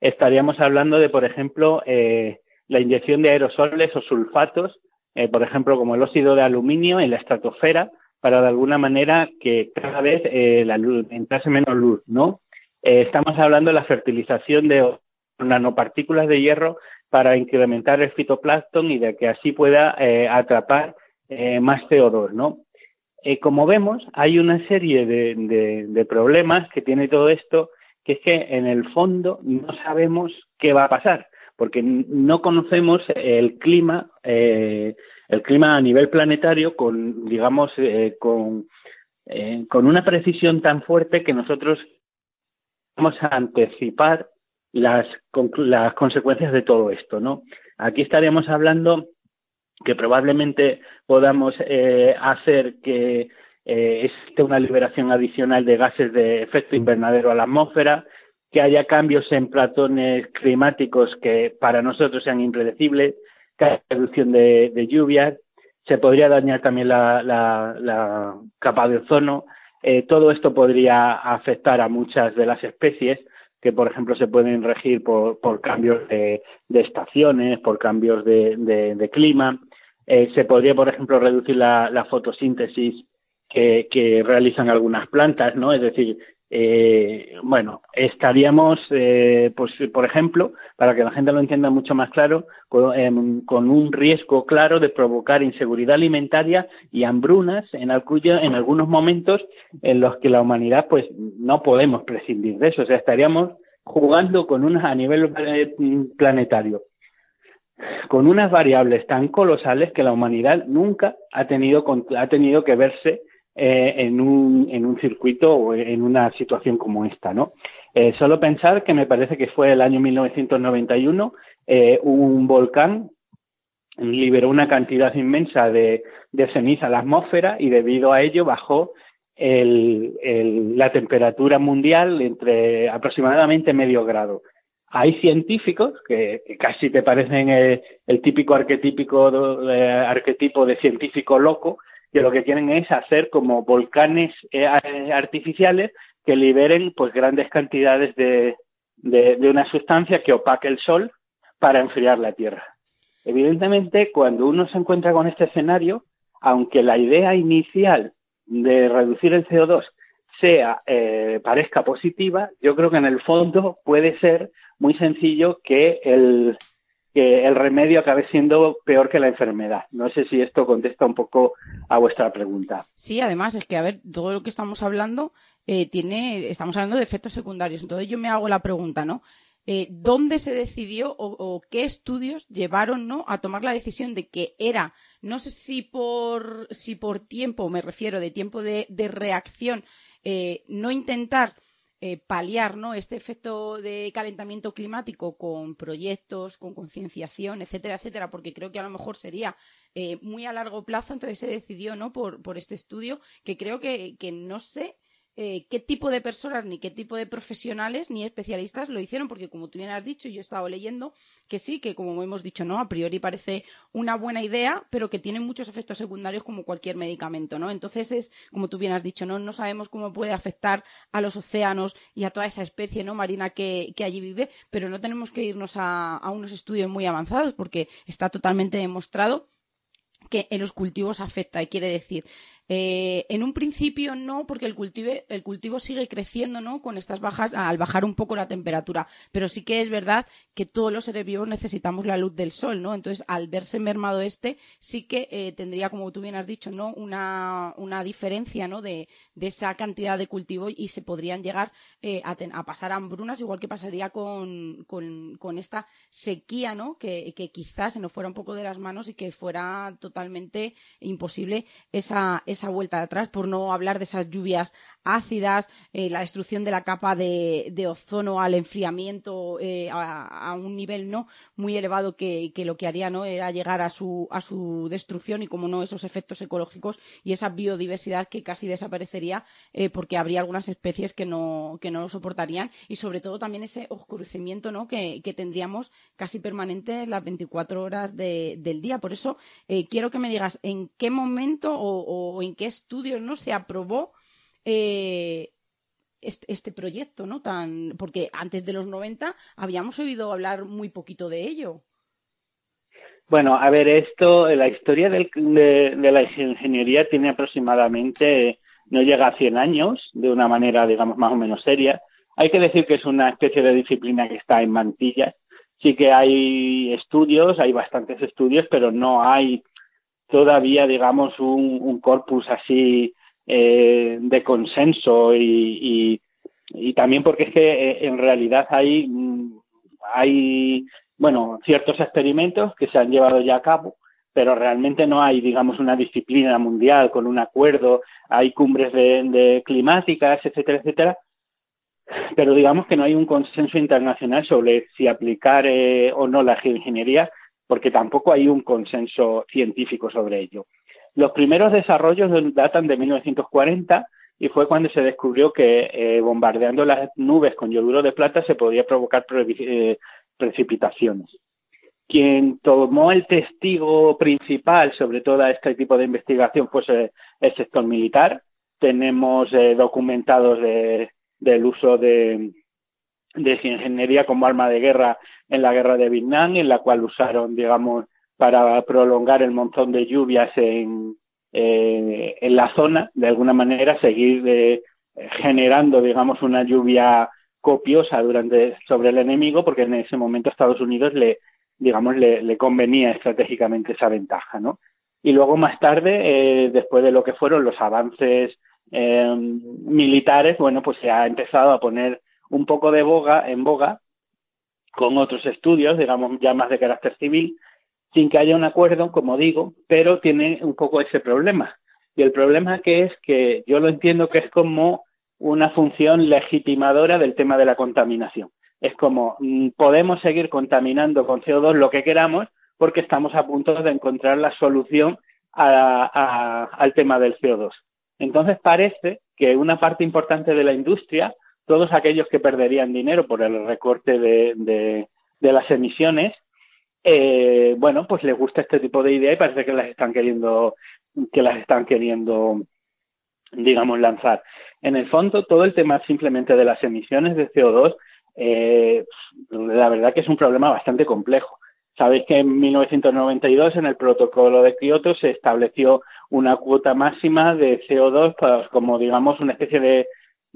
Estaríamos hablando de, por ejemplo, eh, la inyección de aerosoles o sulfatos, eh, por ejemplo, como el óxido de aluminio en la estratosfera, para de alguna manera que cada vez la luz entrase menos luz, ¿no? estamos hablando de la fertilización de nanopartículas de hierro para incrementar el fitoplancton y de que así pueda eh, atrapar eh, más CO2, ¿no? Eh, como vemos, hay una serie de, de, problemas que tiene todo esto, que es que en el fondo no sabemos qué va a pasar, porque no conocemos el clima, el clima a nivel planetario con, digamos, con, con una precisión tan fuerte que nosotros vamos a anticipar las, las consecuencias de todo esto, ¿no? Aquí estaríamos hablando que probablemente podamos eh, hacer que eh, una liberación adicional de gases de efecto invernadero a la atmósfera, que haya cambios en platones climáticos que para nosotros sean impredecibles, que haya reducción de, de lluvias, se podría dañar también la, la, la capa de ozono. Eh, todo esto podría afectar a muchas de las especies que, por ejemplo, se pueden regir por, por cambios de, estaciones, por cambios de, clima. Eh, se podría, por ejemplo, reducir la, fotosíntesis que, realizan algunas plantas, ¿no? Es decir, eh, bueno, estaríamos, eh, pues, por ejemplo, para que la gente lo entienda mucho más claro, con, con un riesgo claro de provocar inseguridad alimentaria y hambrunas en, en algunos momentos en los que la humanidad, pues, no podemos prescindir de eso. O sea, estaríamos jugando con unas a nivel eh, planetario con unas variables tan colosales que la humanidad nunca ha tenido, ha tenido que verse eh, en, un, en un circuito o en una situación como esta, ¿no? Eh, solo pensar que me parece que fue el año 1991, eh, un volcán liberó una cantidad inmensa de, de, ceniza a la atmósfera y debido a ello bajó el, la temperatura mundial entre aproximadamente medio grado. Hay científicos que, casi te parecen el, típico arquetípico, arquetipo de científico loco, que lo que quieren es hacer como volcanes eh, artificiales que liberen pues grandes cantidades de, de, de, una sustancia que opaque el sol para enfriar la Tierra. Evidentemente, cuando uno se encuentra con este escenario, aunque la idea inicial de reducir el CO2 sea eh, parezca positiva, yo creo que en el fondo puede ser muy sencillo que el que el remedio acabe siendo peor que la enfermedad. No sé si esto contesta un poco a vuestra pregunta. Sí, además es que, a ver, todo lo que estamos hablando eh, tiene, estamos hablando de efectos secundarios. Entonces yo me hago la pregunta, ¿no? Eh, ¿Dónde se decidió o, qué estudios llevaron ¿no? a tomar la decisión de que era, no sé si por, si por tiempo, me refiero de tiempo de, reacción, eh, no intentar eh, paliar ¿no? este efecto de calentamiento climático con proyectos, con concienciación, etcétera, etcétera, porque creo que a lo mejor sería eh, muy a largo plazo, entonces se decidió ¿no? por, por este estudio que creo que, que no sé eh, qué tipo de personas, ni qué tipo de profesionales, ni especialistas lo hicieron, porque como tú bien has dicho, yo he estado leyendo que sí, que como hemos dicho, no, a priori parece una buena idea, pero que tiene muchos efectos secundarios como cualquier medicamento, ¿no? Entonces es, como tú bien has dicho, no, no sabemos cómo puede afectar a los océanos y a toda esa especie, ¿no? Marina que, allí vive, pero no tenemos que irnos a, a unos estudios muy avanzados, porque está totalmente demostrado que en los cultivos afecta. Y quiere decir, eh, en un principio no, porque el, el cultivo sigue creciendo ¿no? con estas bajas al bajar un poco la temperatura. Pero sí que es verdad que todos los seres vivos necesitamos la luz del sol, ¿no? Entonces, al verse mermado este, sí que eh, tendría, como tú bien has dicho, ¿no? una, una diferencia ¿no? de, de, esa cantidad de cultivo y se podrían llegar eh, a, a, pasar hambrunas, igual que pasaría con, con, esta sequía, ¿no? Que, que, quizás se nos fuera un poco de las manos y que fuera totalmente imposible esa vuelta de atrás, por no hablar de esas lluvias ácidas, eh, la destrucción de la capa de, ozono al enfriamiento eh, a, un nivel no muy elevado que, lo que haría no era llegar a su, a su destrucción y como no esos efectos ecológicos y esa biodiversidad que casi desaparecería eh, porque habría algunas especies que no, que no lo soportarían y sobre todo también ese oscurecimiento ¿no? que, tendríamos casi permanente las 24 horas del día. Por eso quiero que me digas en qué momento o, o en qué estudios no se aprobó eh, este, proyecto, ¿no? Tan, porque antes de los 90 habíamos oído hablar muy poquito de ello. Bueno, a ver, esto, la historia de, la ingeniería tiene aproximadamente, no llega a 100 años, de una manera, digamos, más o menos seria. Hay que decir que es una especie de disciplina que está en mantillas. Sí que hay estudios, hay bastantes estudios, pero no hay todavía, digamos, un, corpus así eh, de consenso y, y, también porque es que eh, en realidad hay, mm, hay, bueno, ciertos experimentos que se han llevado ya a cabo, pero realmente no hay, digamos, una disciplina mundial con un acuerdo, hay cumbres de, climáticas, etcétera, etcétera, pero digamos que no hay un consenso internacional sobre si aplicar eh, o no la geoingeniería porque tampoco hay un consenso científico sobre ello. Los primeros desarrollos datan de 1940 y fue cuando se descubrió que eh, bombardeando las nubes con yoduro de plata se podía provocar eh, precipitaciones. Quien tomó el testigo principal sobre todo este tipo de investigación fue el sector militar. Tenemos eh, documentados del uso de, de ingeniería como arma de guerra en la guerra de Vietnam, en la cual usaron, digamos, para prolongar el montón de lluvias en, eh, en la zona, de alguna manera seguir eh, generando, digamos, una lluvia copiosa durante sobre el enemigo, porque en ese momento a Estados Unidos le, digamos, le, le convenía estratégicamente esa ventaja, ¿no? Y luego más tarde, eh, después de lo que fueron los avances eh, militares, bueno, pues se ha empezado a poner un poco de boga, en boga con otros estudios, digamos, ya más de carácter civil, sin que haya un acuerdo, como digo, pero tiene un poco ese problema. Y el problema que es que yo lo entiendo que es como una función legitimadora del tema de la contaminación. Es como mm, podemos seguir contaminando con CO2 lo que queramos porque estamos a punto de encontrar la solución al tema del CO2. Entonces parece que una parte importante de la industria todos aquellos que perderían dinero por el recorte de, de, las emisiones, eh, bueno, pues les gusta este tipo de idea y parece que las están queriendo, que las están queriendo, digamos, lanzar. En el fondo, todo el tema simplemente de las emisiones de CO2, eh, la verdad que es un problema bastante complejo. Sabéis que en 1992 en el protocolo de Kioto se estableció una cuota máxima de CO2 pues, como digamos una especie de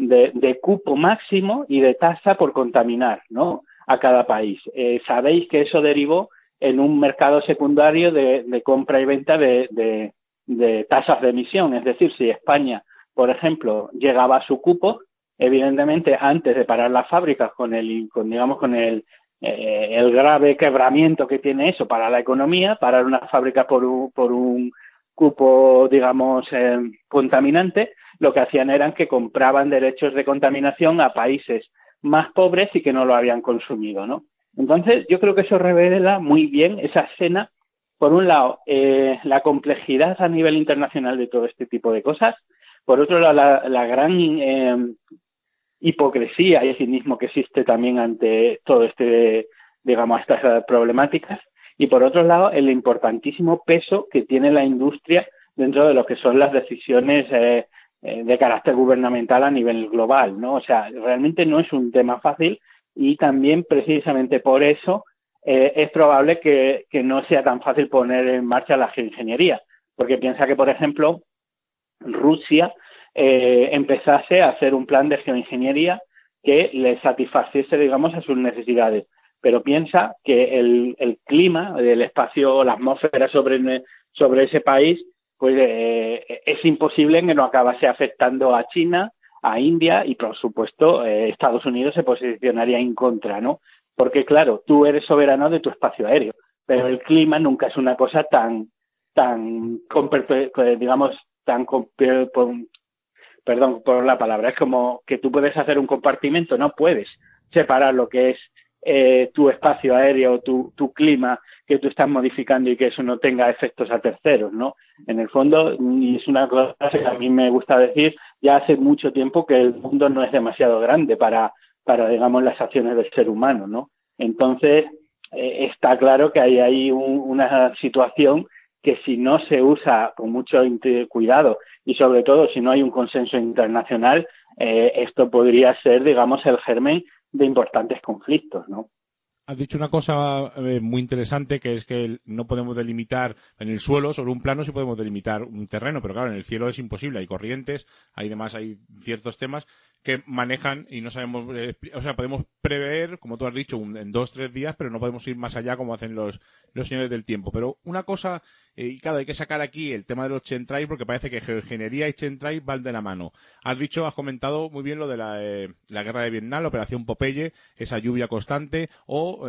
de, cupo máximo y de tasa por contaminar, ¿no? A cada país. Eh, sabéis que eso derivó en un mercado secundario de, compra y venta de, de, tasas de emisión. Es decir, si España, por ejemplo, llegaba a su cupo, evidentemente antes de parar las fábricas con el, con, digamos, con el, eh, el grave quebramiento que tiene eso para la economía, parar una fábrica por un, por un cupo, digamos, eh, contaminante, lo que hacían eran que compraban derechos de contaminación a países más pobres y que no lo habían consumido, ¿no? Entonces, yo creo que eso revela muy bien esa escena, por un lado, eh, la complejidad a nivel internacional de todo este tipo de cosas, por otro lado, la, gran eh, hipocresía y cinismo que existe también ante todo este, digamos, estas problemáticas, y por otro lado, el importantísimo peso que tiene la industria dentro de lo que son las decisiones eh, eh, de carácter gubernamental a nivel global, ¿no? O sea, realmente no es un tema fácil y también precisamente por eso eh, es probable que, que, no sea tan fácil poner en marcha la geoingeniería, porque piensa que, por ejemplo, Rusia eh, empezase a hacer un plan de geoingeniería que le satisfaciese, digamos, a sus necesidades. Pero piensa que el, el clima, el espacio, la atmósfera sobre, sobre ese país, pues eh, es imposible que no acabase afectando a China, a India y, por supuesto, eh, Estados Unidos se posicionaría en contra, ¿no? Porque, claro, tú eres soberano de tu espacio aéreo, pero el clima nunca es una cosa tan, tan, digamos, tan, perdón por la palabra, es como que tú puedes hacer un compartimento, no puedes separar lo que es eh, tu espacio aéreo, tu, tu clima que tú estás modificando y que eso no tenga efectos a terceros, ¿no? En el fondo, y es una cosa que a mí me gusta decir, ya hace mucho tiempo que el mundo no es demasiado grande para, para digamos, las acciones del ser humano, ¿no? Entonces, eh, está claro que hay ahí una situación que si no se usa con mucho cuidado y sobre todo si no hay un consenso internacional, eh, esto podría ser, digamos, el germen de importantes conflictos, ¿no? Has dicho una cosa eh, muy interesante que es que no podemos delimitar en el suelo, sobre un plano sí podemos delimitar un terreno, pero claro, en el cielo es imposible, hay corrientes, hay demás, hay ciertos temas que manejan y no sabemos, eh, o sea, podemos prever, como tú has dicho, en dos, tres días, pero no podemos ir más allá como hacen los, los señores del tiempo. Pero una cosa, y claro, hay que sacar aquí el tema de los chentrais porque parece que geoingeniería y chentrais van de la mano. Has dicho, has comentado muy bien lo de la, eh, la guerra de Vietnam, la operación Popeye, esa lluvia constante, o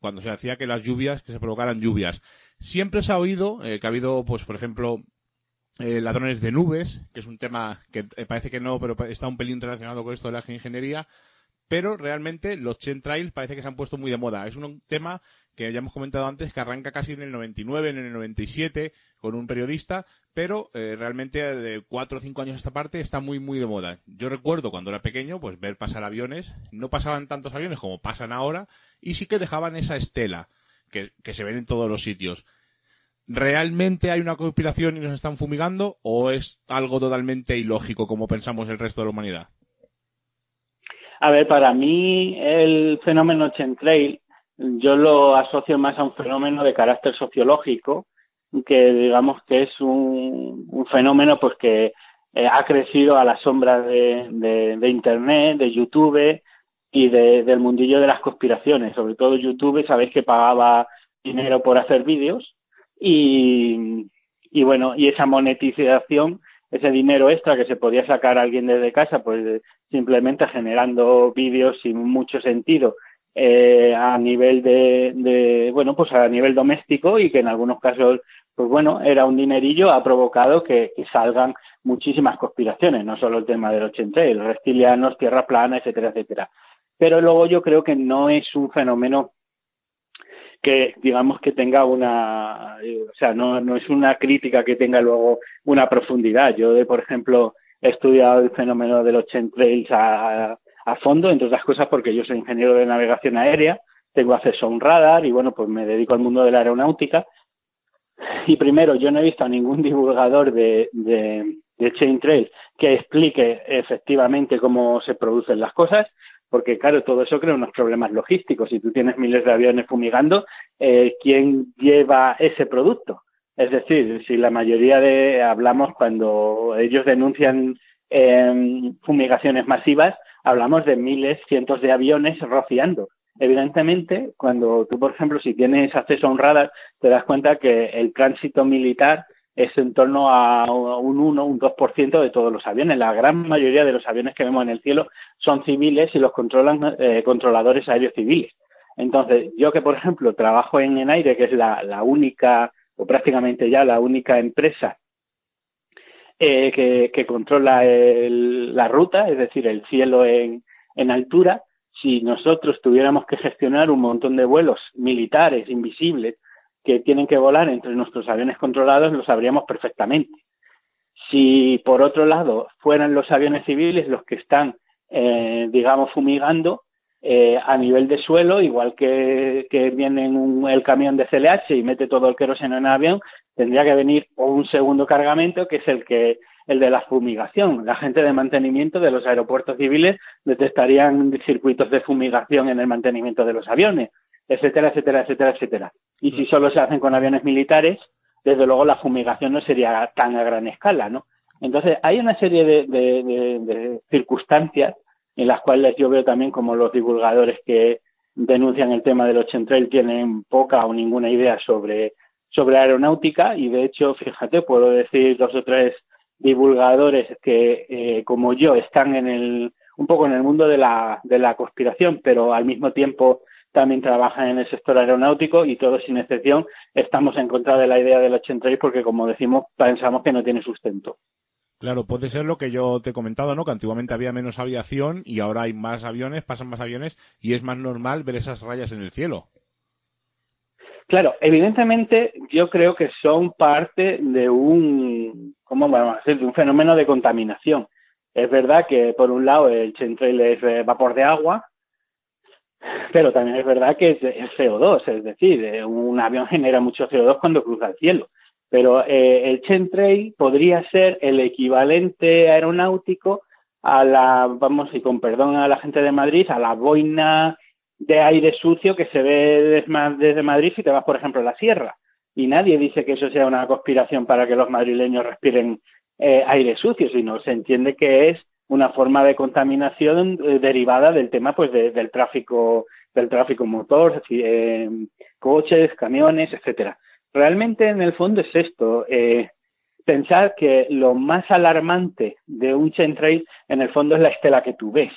cuando se hacía que las lluvias, que se provocaran lluvias. Siempre se ha oído que ha habido, pues, por ejemplo, eh, ladrones de nubes, que es un tema que eh, parece que no, pero está un pelín relacionado con esto de la ingeniería. Pero realmente los chemtrails parece que se han puesto muy de moda. Es un tema que ya hemos comentado antes, que arranca casi en el 99, en el 97, con un periodista, pero eh, realmente de cuatro o cinco años a esta parte está muy, muy de moda. Yo recuerdo cuando era pequeño, pues ver pasar aviones, no pasaban tantos aviones como pasan ahora, y sí que dejaban esa estela que se ven en todos los sitios. ¿realmente hay una conspiración y nos están fumigando o es algo totalmente ilógico como pensamos el resto de la humanidad? A ver, para mí el fenómeno chemtrail yo lo asocio más a un fenómeno de carácter sociológico que digamos que es un, fenómeno pues que eh, ha crecido a la sombra de, internet, de YouTube y del mundillo de las conspiraciones. Sobre todo YouTube, sabéis que pagaba dinero por hacer vídeos y, y bueno, y esa monetización, ese dinero extra que se podía sacar alguien desde casa, pues simplemente generando vídeos sin mucho sentido eh, a nivel de, de, bueno, pues a nivel doméstico y que en algunos casos, pues bueno, era un dinerillo, ha provocado que, que salgan muchísimas conspiraciones, no solo el tema del 80, los reptilianos, tierra plana, etcétera, etcétera. Pero luego yo creo que no es un fenómeno que digamos que tenga una, o sea, no, no es una crítica que tenga luego una profundidad. Yo, por ejemplo, he estudiado el fenómeno de los chemtrails a, a fondo, entre otras cosas porque yo soy ingeniero de navegación aérea, tengo acceso a un radar y bueno, pues me dedico al mundo de la aeronáutica. Y primero, yo no he visto a ningún divulgador de, de, de Chain Trail que explique efectivamente cómo se producen las cosas porque claro, todo eso crea unos problemas logísticos. Si tú tienes miles de aviones fumigando, eh, ¿quién lleva ese producto? Es decir, si la mayoría de, hablamos cuando ellos denuncian em, fumigaciones masivas, hablamos de miles, cientos de aviones rociando. Evidentemente, cuando tú, por ejemplo, si tienes acceso a un radar, te das cuenta que el tránsito militar es en torno a un 1, un 2% de todos los aviones. La gran mayoría de los aviones que vemos en el cielo son civiles y los controlan eh, controladores aéreos civiles. Entonces, yo que, por ejemplo, trabajo en Enaire, que es la, única, o prácticamente ya la única empresa eh, que, controla la ruta, es decir, el cielo en, en altura, si nosotros tuviéramos que gestionar un montón de vuelos militares invisibles que tienen que volar entre nuestros aviones controlados lo sabríamos perfectamente. Si por otro lado fueran los aviones civiles los que están, eh, digamos, fumigando eh, a nivel de suelo, igual que, viene el camión de CLH y mete todo el queroseno en el avión, tendría que venir un segundo cargamento que es el que el de la fumigación. La gente de mantenimiento de los aeropuertos civiles detectarían circuitos de fumigación en el mantenimiento de los aviones etcétera, etcétera, etcétera, etcétera. Y si solo se hacen con aviones militares, desde luego la fumigación no sería tan a gran escala, ¿no? Entonces, hay una serie de, circunstancias en las cuales yo veo también como los divulgadores que denuncian el tema de los chemtrail tienen poca o ninguna idea sobre, sobre aeronáutica y de hecho, fíjate, puedo decir dos o tres divulgadores que, eh, como yo, están en el, un poco en el mundo de la, de la conspiración, pero al mismo tiempo también trabajan en el sector aeronáutico y todos sin excepción estamos en contra de la idea del 83 porque como decimos pensamos que no tiene sustento. Claro, puede ser lo que yo te he comentado, ¿no? Que antiguamente había menos aviación y ahora hay más aviones, pasan más aviones y es más normal ver esas rayas en el cielo. Claro, evidentemente yo creo que son parte de un, ¿cómo vamos a decir? De un fenómeno de contaminación. Es verdad que por un lado el chemtrail es eh, vapor de agua, pero también es verdad que es, CO2, es decir, eh, un avión [laughs] genera mucho CO2 cuando cruza el cielo. Pero eh, el chemtrail podría ser el equivalente aeronáutico a la, vamos, y con perdón a la gente de Madrid, a la boina de aire sucio que se ve desde Madrid si te vas, por ejemplo, a la sierra. Y nadie dice que eso sea una conspiración para que los madrileños respiren eh, aire sucio, sino se entiende que es una forma de contaminación eh, derivada del tema pues del tráfico del tráfico motor, eh, coches, camiones, etcétera. Realmente en el fondo es esto, eh, pensar que lo más alarmante de un chemtrail en el fondo es la estela que tú ves.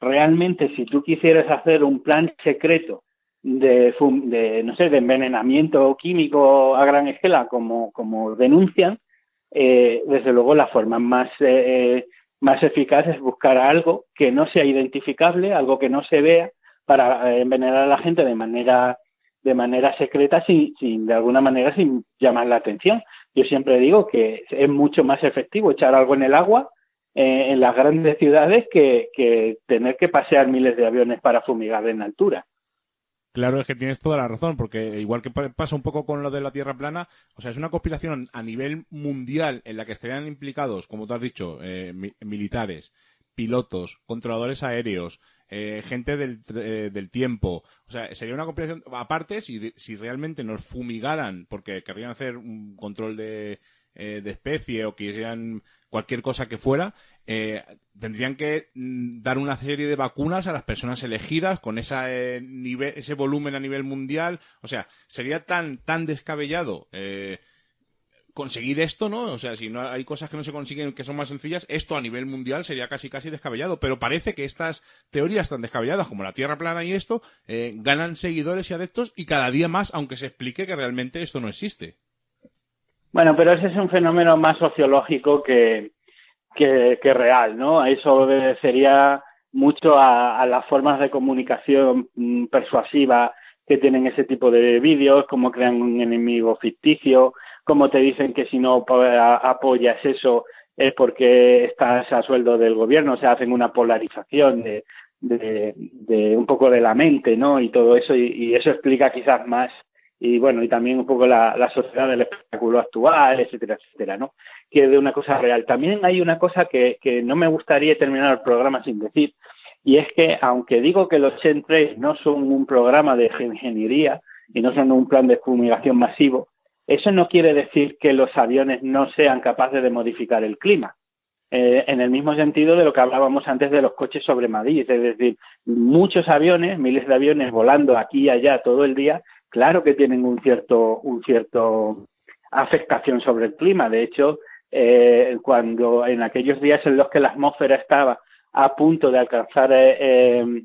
Realmente si tú quisieras hacer un plan secreto de, de no sé, de envenenamiento químico a gran escala como, como denuncian, eh, desde luego la forma más más eficaz es buscar algo que no sea identificable, algo que no se vea, para eh, envenenar a la gente de manera de manera secreta sin, sin de alguna manera sin llamar la atención. Yo siempre digo que es mucho más efectivo echar algo en el agua eh, en las grandes ciudades que, que tener que pasear miles de aviones para fumigar en altura. Claro, es que tienes toda la razón, porque igual que pasa un poco con lo de la Tierra plana, o sea, es una conspiración a nivel mundial en la que estarían implicados, como tú has dicho, eh, militares, pilotos, controladores aéreos, eh, gente del, eh, del, tiempo. O sea, sería una conspiración, aparte, si, si realmente nos fumigaran, porque querrían hacer un control de, de especie o quisieran cualquier cosa que fuera, eh, tendrían que mm, dar una serie de vacunas a las personas elegidas con esa, eh, ese volumen a nivel mundial. O sea, sería tan, tan descabellado eh, conseguir esto, ¿no? O sea, si no hay cosas que no se consiguen que son más sencillas, esto a nivel mundial sería casi casi descabellado. Pero parece que estas teorías tan descabelladas como la Tierra plana y esto ganan seguidores y adeptos y cada día más, aunque se explique que realmente esto no existe. Bueno, pero ese es un fenómeno más sociológico que, que, real, ¿no? Eso obedecería mucho a, las formas de comunicación mm, persuasiva que tienen ese tipo de vídeos, cómo crean un enemigo ficticio, cómo te dicen que si no apoyas eso es porque estás a sueldo del gobierno, o sea, hacen una polarización de, de, un poco de la mente, ¿no? Y todo eso, y eso explica quizás más y bueno, y también un poco la, sociedad del espectáculo actual, etcétera, etcétera, ¿no? Que de una cosa real. También hay una cosa que, que no me gustaría terminar el programa sin decir, y es que aunque digo que los chemtrails no son un programa de ingeniería y no son un plan de fumigación masivo, eso no quiere decir que los aviones no sean capaces de modificar el clima. eh, en el mismo sentido de lo que hablábamos antes de los coches sobre Madrid, es decir, muchos aviones, miles de aviones volando aquí y allá todo el día, claro que tienen un cierto, un cierto afectación sobre el clima. De hecho, eh, cuando en aquellos días en los que la atmósfera estaba a punto de alcanzar, eh, eh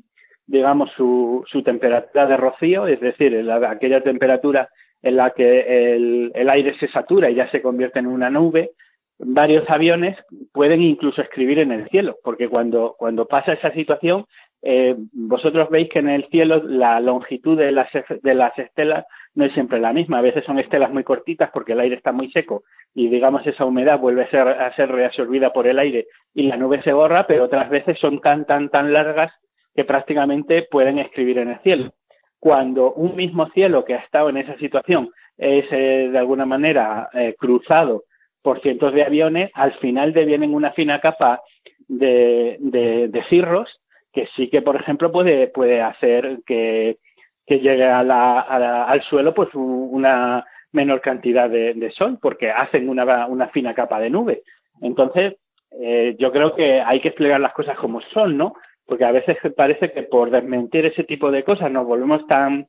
digamos, su, su temperatura de rocío, es decir, la, aquella temperatura en la que el, el aire se satura y ya se convierte en una nube, varios aviones pueden incluso escribir en el cielo, porque cuando, cuando pasa esa situación, eh, vosotros veis que en el cielo la longitud de las, de las estelas no es siempre la misma. A veces son estelas muy cortitas porque el aire está muy seco y, digamos, esa humedad vuelve a ser, a ser reabsorbida por el aire y la nube se borra, pero otras veces son tan, tan, tan largas que prácticamente pueden escribir en el cielo. Cuando un mismo cielo que ha estado en esa situación es eh, de alguna manera eh, cruzado por cientos de aviones, al final devienen una fina capa de, de, cirros que sí que, por ejemplo, puede, puede hacer que, que llegue a la, al suelo pues una menor cantidad de, sol, porque hacen una, una, fina capa de nube. Entonces, eh, yo creo que hay que explicar las cosas como son, ¿no? Porque a veces parece que por desmentir ese tipo de cosas nos volvemos tan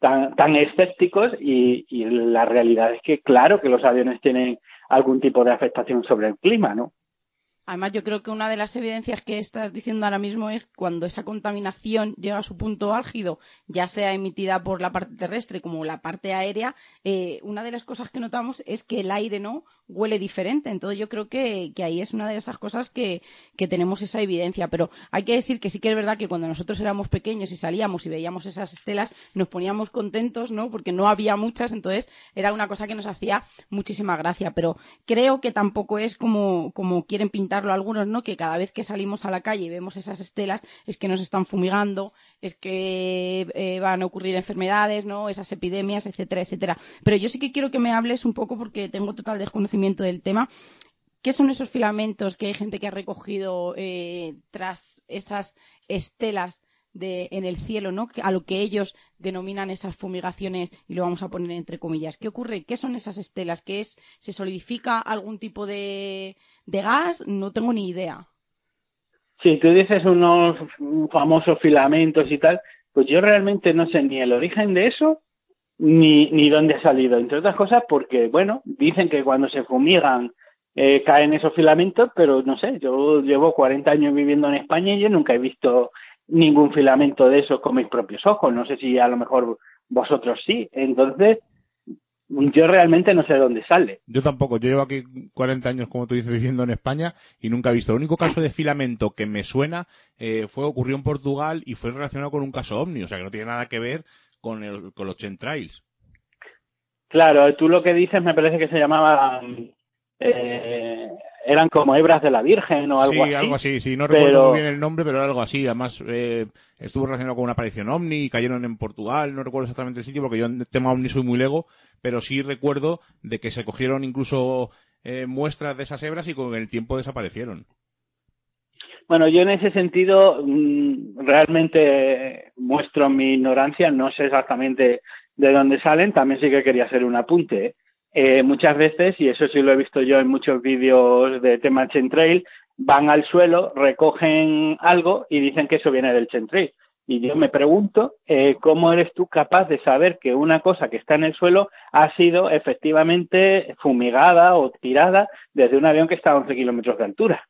tan, tan escépticos y, y la realidad es que claro que los aviones tienen algún tipo de afectación sobre el clima, ¿no? Además, yo creo que una de las evidencias que estás diciendo ahora mismo es cuando esa contaminación llega a su punto álgido, ya sea emitida por la parte terrestre como la parte aérea, eh, una de las cosas que notamos es que el aire no huele diferente. Entonces, yo creo que, ahí es una de esas cosas que, tenemos esa evidencia. Pero hay que decir que sí que es verdad que cuando nosotros éramos pequeños y salíamos y veíamos esas estelas, nos poníamos contentos, ¿no? Porque no había muchas, entonces era una cosa que nos hacía muchísima gracia. Pero creo que tampoco es como, como quieren pintar algunos, ¿no? Que cada vez que salimos a la calle y vemos esas estelas es que nos están fumigando, es que eh, van a ocurrir enfermedades, ¿no? Esas epidemias, etcétera, etcétera. Pero yo sí que quiero que me hables un poco porque tengo total desconocimiento del tema. ¿Qué son esos filamentos que hay gente que ha recogido eh, tras esas estelas en el cielo, ¿no? A lo que ellos denominan esas fumigaciones y lo vamos a poner entre comillas. ¿Qué ocurre? ¿Qué son esas estelas? ¿Qué es? ¿Se solidifica algún tipo de, gas? No tengo ni idea. Si tú dices unos famosos filamentos y tal, pues yo realmente no sé ni el origen de eso ni, ni dónde ha salido. Entre otras cosas porque, bueno, dicen que cuando se fumigan eh, caen esos filamentos, pero no sé, yo llevo 40 años viviendo en España y yo nunca he visto ningún filamento de esos con mis propios ojos. No sé si a lo mejor vosotros sí. Entonces, yo realmente no sé de dónde sale. Yo tampoco. Yo llevo aquí 40 años, como tú dices, viviendo en España y nunca he visto. El único caso de filamento que me suena eh, fue ocurrió en Portugal y fue relacionado con un caso ovni. O sea, que no tiene nada que ver con, el, con los chemtrails. Claro, tú lo que dices me parece que se llamaba eh, eran como hebras de la Virgen o algo así. Sí, algo así, sí, no recuerdo muy bien el nombre, pero era algo así. Además, eh, estuvo relacionado con una aparición ovni y cayeron en Portugal, no recuerdo exactamente el sitio porque yo en tema ovni soy muy lego, pero sí recuerdo de que se cogieron incluso eh, muestras de esas hebras y con el tiempo desaparecieron. Bueno, yo en ese sentido mm, realmente muestro mi ignorancia, no sé exactamente de dónde salen, también sí que quería hacer un apunte. ¿Eh? muchas veces, y eso sí lo he visto yo en muchos vídeos de tema Chentrail, van al suelo, recogen algo y dicen que eso viene del Chentrail. Y yo me pregunto, eh, ¿cómo eres tú capaz de saber que una cosa que está en el suelo ha sido efectivamente fumigada o tirada desde un avión que está a 11 kilómetros de altura?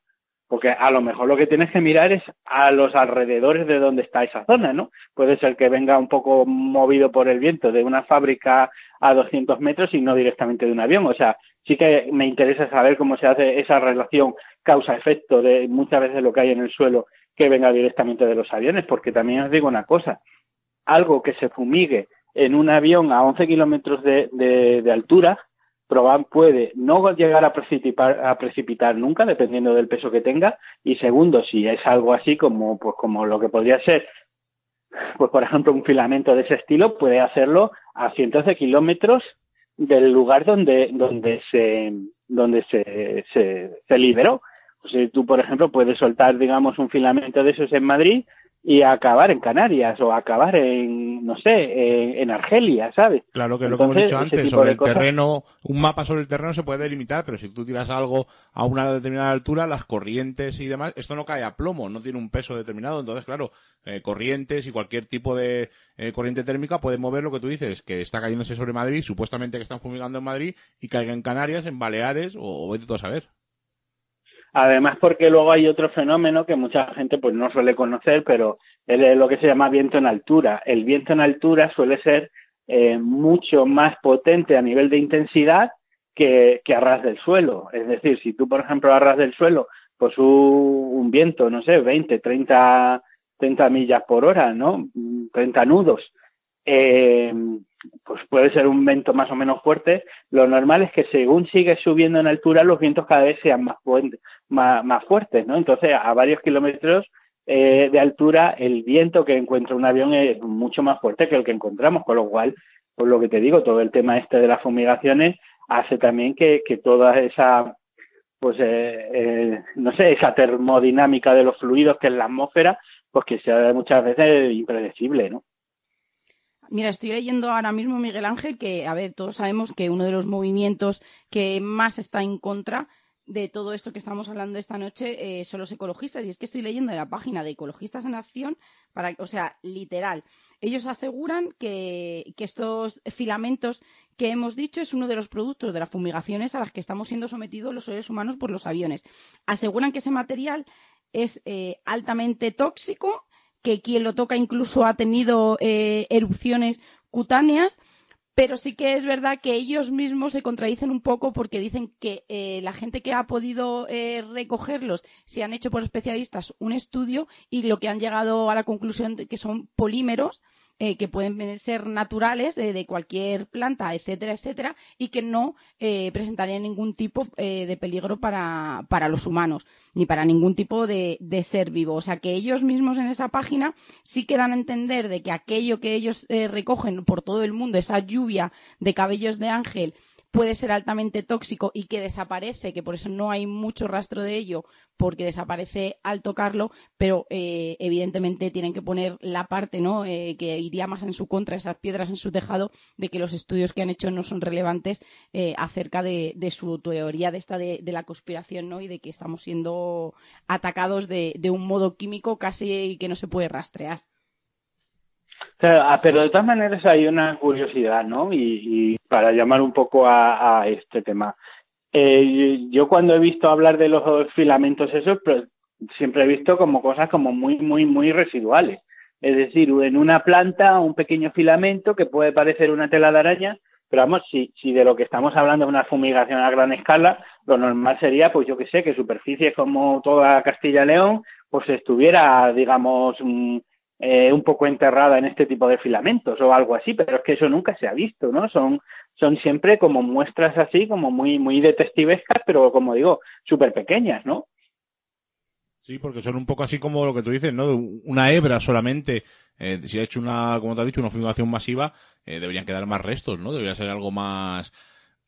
Porque a lo mejor lo que tienes que mirar es a los alrededores de donde está esa zona, ¿no? Puede ser que venga un poco movido por el viento de una fábrica a 200 metros y no directamente de un avión. O sea, sí que me interesa saber cómo se hace esa relación causa-efecto de muchas veces lo que hay en el suelo que venga directamente de los aviones, porque también os digo una cosa, algo que se fumigue en un avión a 11 kilómetros de, de, de altura puede no llegar a precipitar, a precipitar nunca, dependiendo del peso que tenga, y segundo, si es algo así como, pues como lo que podría ser, pues por ejemplo, un filamento de ese estilo, puede hacerlo a cientos de kilómetros del lugar donde, donde se, donde se, se, se liberó. O sea, tú, por ejemplo, puedes soltar, digamos, un filamento de esos en Madrid y acabar en Canarias o acabar en, no sé, en, Argelia, ¿sabes? Claro, que es lo que hemos dicho antes, sobre el terreno, un mapa sobre el terreno se puede delimitar, pero si tú tiras algo a una determinada altura, las corrientes y demás, esto no cae a plomo, no tiene un peso determinado, entonces, claro, eh, corrientes y cualquier tipo de eh, corriente térmica puede mover lo que tú dices, que está cayéndose sobre Madrid, supuestamente que están fumigando en Madrid, y caiga en Canarias, en Baleares, o, o vete todo a saber. Además, porque luego hay otro fenómeno que mucha gente pues no suele conocer, pero es lo que se llama viento en altura. El viento en altura suele ser eh, mucho más potente a nivel de intensidad que, que a ras del suelo. Es decir, si tú, por ejemplo, a ras del suelo, pues un, un viento, no sé, 20, 30, 30 millas por hora, ¿no? 30 nudos, eh, pues puede ser un viento más o menos fuerte. Lo normal es que según sigue subiendo en altura, los vientos cada vez sean más, fuertes, ¿no? Entonces, a varios kilómetros eh, de altura, el viento que encuentra un avión es mucho más fuerte que el que encontramos, con lo cual, por lo que te digo, todo el tema este de las fumigaciones hace también que, que toda esa pues eh, eh, no sé, esa termodinámica de los fluidos que es la atmósfera, pues que sea muchas veces impredecible, ¿no? Mira, estoy leyendo ahora mismo, Miguel Ángel, que, a ver, todos sabemos que uno de los movimientos que más está en contra de todo esto que estamos hablando esta noche eh, son los ecologistas. Y es que estoy leyendo de la página de Ecologistas en Acción, para, o sea, literal. Ellos aseguran que, que, estos filamentos que hemos dicho es uno de los productos de las fumigaciones a las que estamos siendo sometidos los seres humanos por los aviones. Aseguran que ese material es eh, altamente tóxico que quien lo toca incluso ha tenido eh, erupciones cutáneas, pero sí que es verdad que ellos mismos se contradicen un poco porque dicen que eh, la gente que ha podido eh, recogerlos se han hecho por especialistas un estudio y lo que han llegado a la conclusión de que son polímeros eh, que pueden ser naturales de cualquier planta, etcétera, etcétera, y que no eh, presentarían ningún tipo eh, de peligro para, para, los humanos, ni para ningún tipo de, de, ser vivo. O sea que ellos mismos en esa página sí que dan a entender de que aquello que ellos recogen por todo el mundo, esa lluvia de cabellos de ángel, puede ser altamente tóxico y que desaparece, que por eso no hay mucho rastro de ello, porque desaparece al tocarlo, pero eh, evidentemente tienen que poner la parte ¿no? Eh, que iría más en su contra, esas piedras en su tejado, de que los estudios que han hecho no son relevantes eh, acerca de, su teoría de esta de, la conspiración ¿no? y de que estamos siendo atacados de, de un modo químico casi que no se puede rastrear. Ah, pero de todas maneras hay una curiosidad, ¿no? Y, para llamar un poco a, este tema. Eh, yo cuando he visto hablar de los filamentos esos, siempre he visto como cosas como muy, muy, muy residuales. Es decir, en una planta un pequeño filamento que puede parecer una tela de araña, pero vamos, si, si de lo que estamos hablando es una fumigación a gran escala, lo normal sería, pues yo que sé, que superficies como toda Castilla León, pues estuviera, digamos, eh, un poco enterrada en este tipo de filamentos o algo así, pero es que eso nunca se ha visto, ¿no? Son, son siempre como muestras así, como muy, muy detectivescas, pero como digo, súper pequeñas, ¿no? Sí, porque son un poco así como lo que tú dices, ¿no? Una hebra solamente, eh, si ha hecho una, como te has dicho, una fumigación masiva, eh, deberían quedar más restos, ¿no? Debería ser algo más,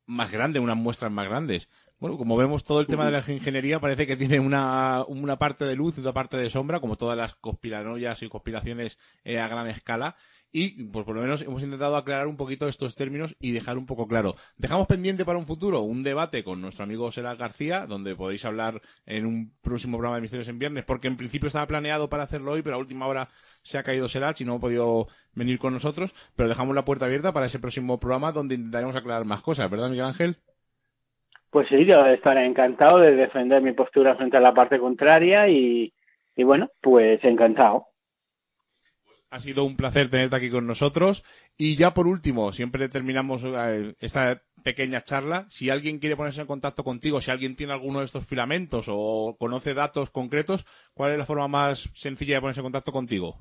más grande, unas muestras más grandes. Bueno, como vemos, todo el tema de la ingeniería parece que tiene una, una parte de luz y una parte de sombra, como todas las conspiranoias y conspiraciones eh, a gran escala. Y, pues por lo menos, hemos intentado aclarar un poquito estos términos y dejar un poco claro. Dejamos pendiente para un futuro un debate con nuestro amigo Sela García, donde podéis hablar en un próximo programa de Misterios en Viernes, porque en principio estaba planeado para hacerlo hoy, pero a última hora se ha caído Serach y no ha podido venir con nosotros. Pero dejamos la puerta abierta para ese próximo programa donde intentaremos aclarar más cosas, ¿verdad, Miguel Ángel? Pues sí, yo estaré encantado de defender mi postura frente a la parte contraria y, bueno, pues encantado. Ha sido un placer tenerte aquí con nosotros. Y ya por último, siempre terminamos eh, esta pequeña charla. Si alguien quiere ponerse en contacto contigo, si alguien tiene alguno de estos filamentos o conoce datos concretos, ¿cuál es la forma más sencilla de ponerse en contacto contigo?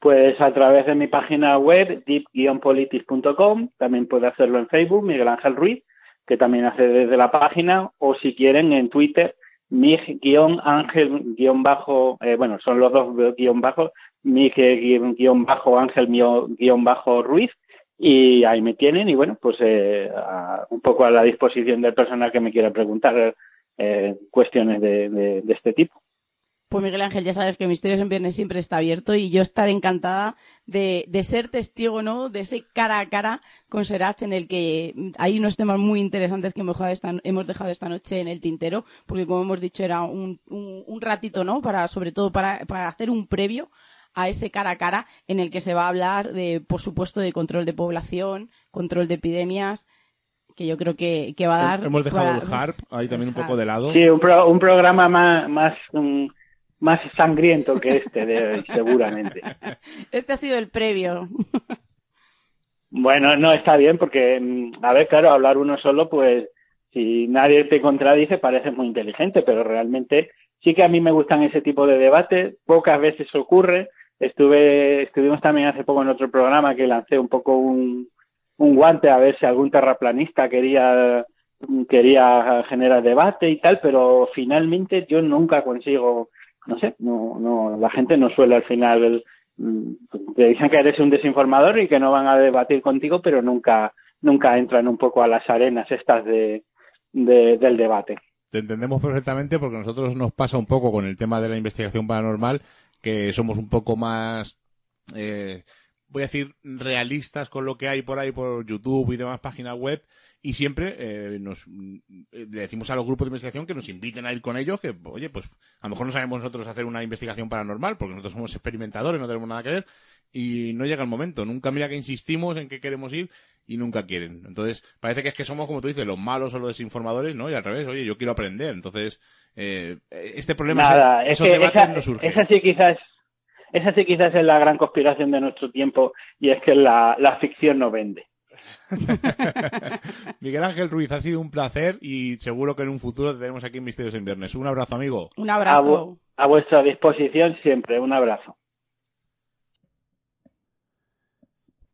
Pues a través de mi página web, deep-politis.com, también puede hacerlo en Facebook, Miguel Ángel Ruiz, que también hace desde la página, o si quieren en Twitter, mig-ángel-bajo, eh, bueno, son los dos guion bajos, mig-ángel-ruiz, y ahí me tienen, y bueno, pues eh, un poco a la disposición del personal que me quiera preguntar eh, cuestiones de, este tipo. Pues Miguel Ángel, ya sabes que Misterios en Viernes siempre está abierto y yo estaré encantada de, de, ser testigo, ¿no? De ese cara a cara con Serach en el que hay unos temas muy interesantes que hemos dejado esta, hemos dejado esta noche en el tintero, porque como hemos dicho era un, un, un ratito, ¿no? Para, sobre todo para, para hacer un previo a ese cara a cara en el que se va a hablar de, por supuesto, de control de población, control de epidemias, que yo creo que, que va a dar. Hemos dejado el HARP ahí también un poco de lado. Sí, un, pro, un programa más, más um, más sangriento que este, de, seguramente. Este ha sido el previo. Bueno, no, está bien porque, mm, a ver, claro, hablar uno solo, pues si nadie te contradice parece muy inteligente, pero realmente sí que a mí me gustan ese tipo de debates, pocas veces ocurre. Estuve, estuvimos también hace poco en otro programa que lancé un poco un, un guante a ver si algún terraplanista quería quería generar debate y tal, pero finalmente yo nunca consigo no sé, no, no, la gente no suele al final, mm, te dicen que eres un desinformador y que no van a debatir contigo, pero nunca, nunca entran un poco a las arenas estas de, del debate. Te entendemos perfectamente porque a nosotros nos pasa un poco con el tema de la investigación paranormal, que somos un poco más, eh, voy a decir, realistas con lo que hay por ahí por YouTube y demás páginas web y siempre eh, nos eh, le decimos a los grupos de investigación que nos inviten a ir con ellos, que oye, pues a lo mejor no sabemos nosotros hacer una investigación paranormal, porque nosotros somos experimentadores, no tenemos nada que ver, y no llega el momento. Nunca mira que insistimos en que queremos ir y nunca quieren. Entonces, parece que es que somos, como tú dices, los malos o los desinformadores, ¿no? Y al revés, oye, yo quiero aprender. Entonces, eh, este problema Nada, es, que esa, no surge. Esa sí quizás esa sí quizás es la gran conspiración de nuestro tiempo y es que la, la ficción no vende. [laughs] Miguel Ángel Ruiz, ha sido un placer y seguro que en un futuro te tenemos aquí en Misterios en Viernes. Un abrazo, amigo. Un abrazo. A, vuestra disposición siempre. Un abrazo.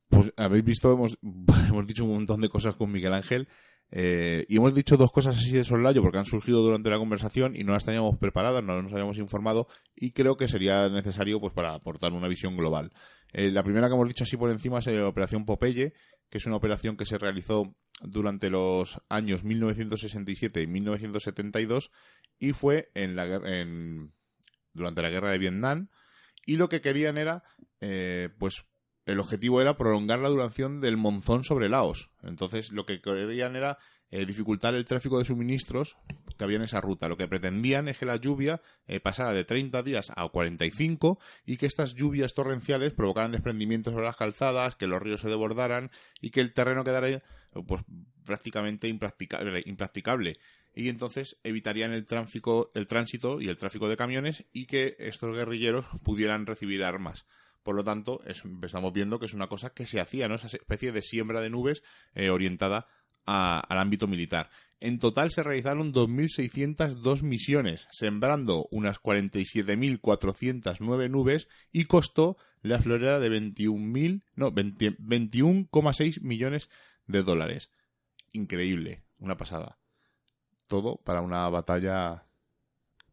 Pues habéis visto, hemos, [laughs] hemos dicho un montón de cosas con Miguel Ángel. Eh, y hemos dicho dos cosas así de soslayo porque han surgido durante la conversación y no las teníamos preparadas, no nos habíamos informado y creo que sería necesario pues para aportar una visión global. Eh, la primera que hemos dicho así por encima es la Operación Popeye, que es una operación que se realizó durante los años 1967 y 1972 y fue en la, en, durante la guerra de Vietnam y lo que querían era eh, pues el objetivo era prolongar la duración del monzón sobre Laos. Entonces, lo que querían era eh, dificultar el tráfico de suministros que había en esa ruta. Lo que pretendían es que la lluvia eh, pasara de 30 días a 45 y que estas lluvias torrenciales provocaran desprendimientos sobre las calzadas, que los ríos se desbordaran y que el terreno quedara pues, prácticamente impracticable, impracticable. Y entonces evitarían el, tráfico, el tránsito y el tráfico de camiones y que estos guerrilleros pudieran recibir armas. Por lo tanto, estamos viendo que es una cosa que se hacía, ¿no? Esa especie de siembra de nubes eh, orientada al ámbito militar. En total se realizaron 2.602 misiones, sembrando unas 47.409 nubes y costó la florera de 21.000, no, 21,6 millones de dólares. Increíble, una pasada. Todo para una batalla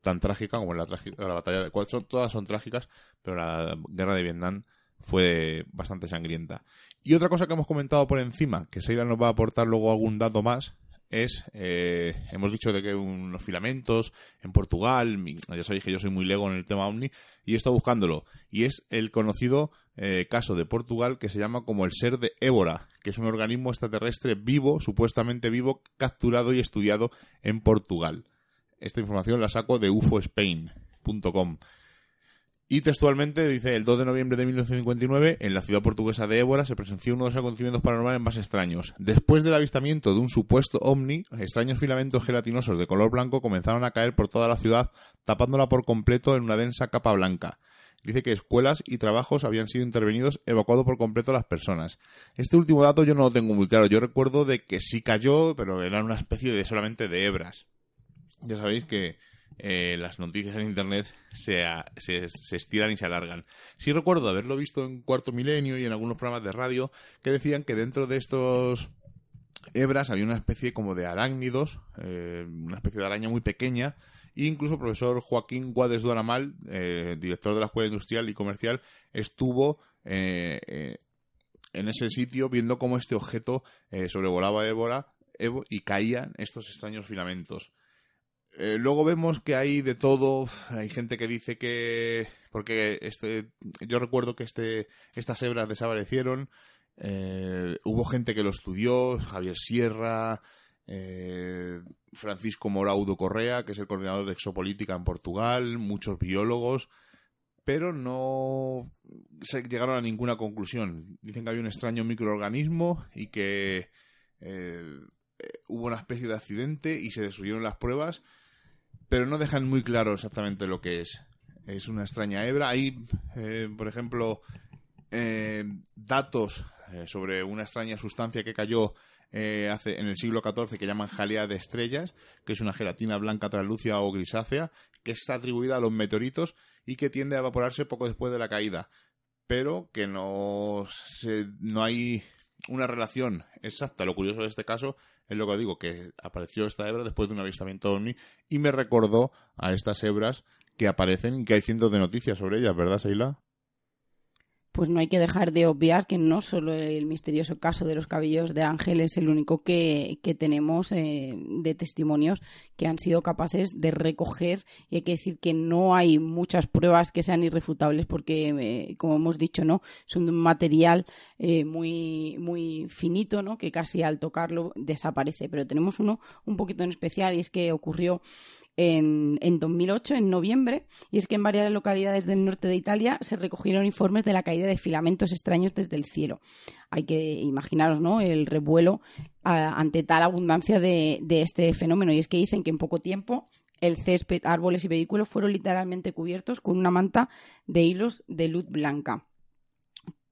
tan trágica como la, la batalla de... Son, todas son trágicas, pero la guerra de Vietnam fue bastante sangrienta. Y otra cosa que hemos comentado por encima, que Seila nos va a aportar luego algún dato más, es, eh, hemos dicho de que unos filamentos en Portugal, ya sabéis que yo soy muy lego en el tema OVNI, y he estado buscándolo, y es el conocido eh, caso de Portugal que se llama como el ser de Évora, que es un organismo extraterrestre vivo, supuestamente vivo, capturado y estudiado en Portugal. Esta información la saco de ufospain.com. Y textualmente dice, el 2 de noviembre de 1959, en la ciudad portuguesa de Évora, se presenció uno de los acontecimientos paranormales más extraños. Después del avistamiento de un supuesto ovni, extraños filamentos gelatinosos de color blanco comenzaron a caer por toda la ciudad, tapándola por completo en una densa capa blanca. Dice que escuelas y trabajos habían sido intervenidos, evacuado por completo las personas. Este último dato yo no lo tengo muy claro. Yo recuerdo de que sí cayó, pero era una especie de solamente de hebras ya sabéis que eh, las noticias en Internet se, se, estiran y se alargan. Sí recuerdo haberlo visto en Cuarto Milenio y en algunos programas de radio que decían que dentro de estos hebras había una especie como de arácnidos, eh, una especie de araña muy pequeña, e incluso el profesor Joaquín Guades Doramal, eh, director de la Escuela Industrial y Comercial, estuvo en ese sitio viendo cómo este objeto sobrevolaba Évora y caían estos extraños filamentos eh, luego vemos que hay de todo. Hay gente que dice que. Porque este, yo recuerdo que este, estas hebras desaparecieron. Eh, hubo gente que lo estudió, Javier Sierra, eh, Francisco Moraudo Correa, que es el coordinador de exopolítica en Portugal, muchos biólogos, pero no se llegaron a ninguna conclusión. Dicen que había un extraño microorganismo y que hubo una especie de accidente y se destruyeron las pruebas pero no dejan muy claro exactamente lo que es. Es una extraña hebra. Hay, eh, por ejemplo, eh, datos eh, sobre una extraña sustancia que cayó hace, en el siglo XIV que llaman jalea de estrellas, que es una gelatina blanca translúcida o grisácea, que está atribuida a los meteoritos y que tiende a evaporarse poco después de la caída, pero que no, no hay una relación exacta. Lo curioso de este caso es lo que digo, que apareció esta hebra después de un avistamiento ovni y me recordó a estas hebras que aparecen y que hay cientos de noticias sobre ellas, ¿verdad, Seila? Pues no hay que dejar de obviar que no solo el misterioso caso de los cabellos de Ángel es el único que, tenemos eh, de testimonios que han sido capaces de recoger y hay que decir que no hay muchas pruebas que sean irrefutables porque, eh, como hemos dicho, no son un material eh, muy, muy finito ¿no? que casi al tocarlo desaparece. Pero tenemos uno un poquito en especial y es que ocurrió en, en 2008, en noviembre, y es que en varias localidades del norte de Italia se recogieron informes de la caída de filamentos extraños desde el cielo. Hay que imaginaros, ¿no? El revuelo ante tal abundancia de, de este fenómeno. Y es que dicen que en poco tiempo el césped, árboles y vehículos fueron literalmente cubiertos con una manta de hilos de luz blanca.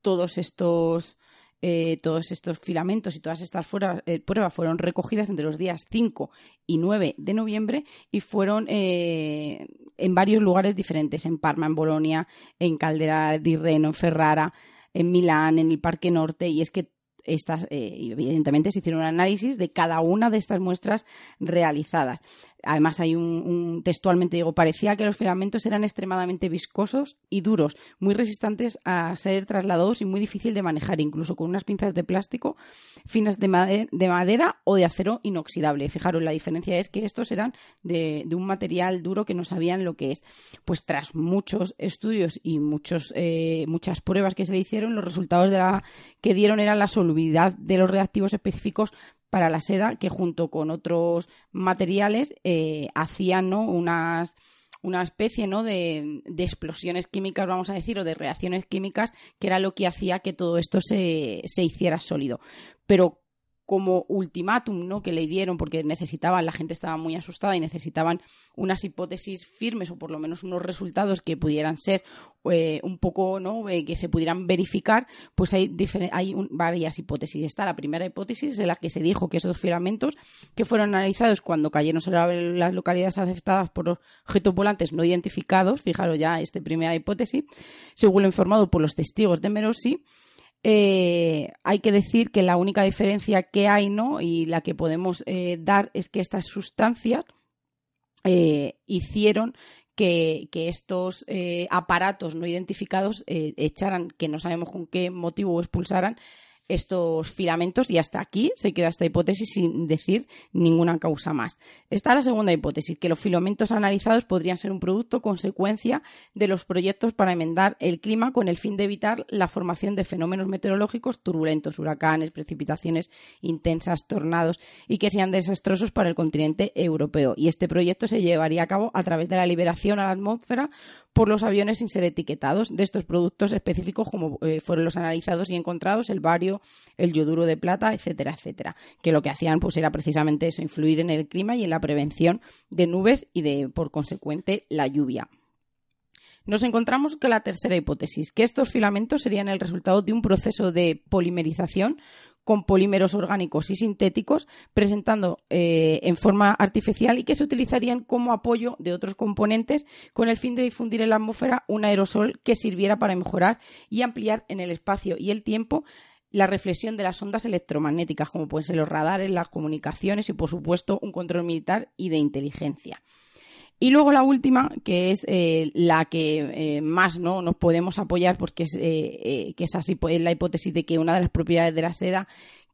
Todos estos eh, todos estos filamentos y todas estas eh, pruebas fueron recogidas entre los días 5 y 9 de noviembre y fueron eh, en varios lugares diferentes, en Parma, en Bolonia, en Caldera di Reno, en Ferrara, en Milán, en el Parque Norte, y es que estas, evidentemente, se hicieron un análisis de cada una de estas muestras realizadas. Además, hay un, textualmente digo, parecía que los filamentos eran extremadamente viscosos y duros, muy resistentes a ser trasladados y muy difícil de manejar, incluso con unas pinzas de plástico finas de, madera o de acero inoxidable. Fijaros, la diferencia es que estos eran de, un material duro que no sabían lo que es. Pues tras muchos estudios y muchos, eh, muchas pruebas que se le hicieron, los resultados que dieron eran la solubilidad de los reactivos específicos para la seda que junto con otros materiales eh, hacían ¿no? unas una especie ¿no? de, de, explosiones químicas, vamos a decir, o de reacciones químicas, que era lo que hacía que todo esto se, se hiciera sólido. Pero como ultimátum ¿no? que le dieron porque necesitaban, la gente estaba muy asustada y necesitaban unas hipótesis firmes o por lo menos unos resultados que pudieran ser eh, un poco, ¿no? Eh, que se pudieran verificar, pues hay, hay varias hipótesis. Está la primera hipótesis en la que se dijo que esos filamentos que fueron analizados cuando cayeron sobre las localidades afectadas por objetos volantes no identificados, fijaros ya esta primera hipótesis, según lo informado por los testigos de Merosi, eh, hay que decir que la única diferencia que hay, ¿no? Y la que podemos eh, dar es que estas sustancias eh, hicieron que, estos aparatos no identificados echaran, que no sabemos con qué motivo expulsaran, estos filamentos y hasta aquí se queda esta hipótesis sin decir ninguna causa más. Está la segunda hipótesis, que los filamentos analizados podrían ser un producto consecuencia de los proyectos para enmendar el clima con el fin de evitar la formación de fenómenos meteorológicos turbulentos, huracanes, precipitaciones intensas, tornados y que sean desastrosos para el continente europeo. Y este proyecto se llevaría a cabo a través de la liberación a la atmósfera por los aviones sin ser etiquetados de estos productos específicos como eh, fueron los analizados y encontrados, el bario, el yoduro de plata, etcétera, etcétera. Que lo que hacían pues era precisamente eso, influir en el clima y en la prevención de nubes y de, por consecuente, la lluvia. Nos encontramos con la tercera hipótesis, que estos filamentos serían el resultado de un proceso de polimerización con polímeros orgánicos y sintéticos, presentando eh, en forma artificial y que se utilizarían como apoyo de otros componentes con el fin de difundir en la atmósfera un aerosol que sirviera para mejorar y ampliar en el espacio y el tiempo la reflexión de las ondas electromagnéticas, como pueden ser los radares, las comunicaciones y, por supuesto, un control militar y de inteligencia. Y luego la última, que es eh, la que eh, más no nos podemos apoyar, porque es, eh, que es así, pues, la hipótesis de que una de las propiedades de la seda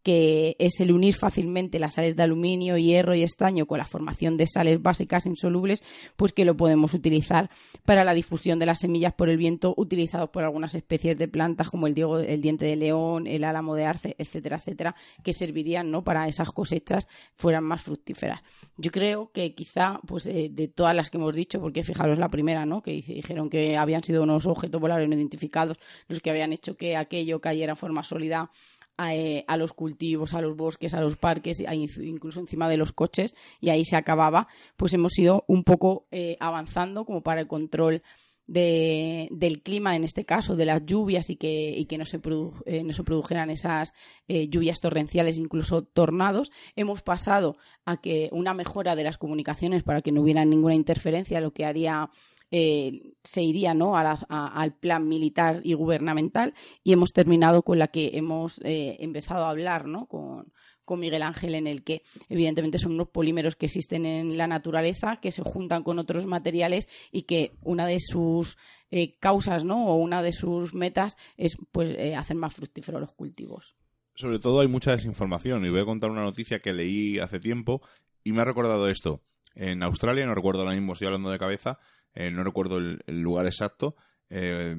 que es el unir fácilmente las sales de aluminio, hierro y estaño con la formación de sales básicas insolubles, pues que lo podemos utilizar para la difusión de las semillas por el viento utilizados por algunas especies de plantas como el, el diente de león, el álamo de arce, etcétera, etcétera, que servirían ¿no? para esas cosechas fueran más fructíferas. Yo creo que quizá, pues eh, de todas las que hemos dicho, porque fijaros la primera, ¿no? que dijeron que habían sido unos objetos voladores no identificados los que habían hecho que aquello cayera en forma sólida eh, a, los cultivos, a los bosques, a los parques, incluso encima de los coches, y ahí se acababa, pues hemos ido un poco eh, avanzando como para el control del clima, en este caso, de las lluvias y que, no, se eh, no, se produjeran esas lluvias torrenciales, incluso tornados. Hemos pasado a que una mejora de las comunicaciones para que no hubiera ninguna interferencia, lo que haría eh, se iría ¿no? al plan militar y gubernamental y hemos terminado con la que hemos eh, empezado a hablar ¿no? con, Miguel Ángel en el que evidentemente son unos polímeros que existen en la naturaleza que se juntan con otros materiales y que una de sus eh, causas ¿no? o una de sus metas es pues hacer más fructíferos los cultivos. Sobre todo hay mucha desinformación y voy a contar una noticia que leí hace tiempo y me ha recordado esto. En Australia, no recuerdo ahora mismo, estoy hablando de cabeza, eh, no recuerdo el, lugar exacto, eh,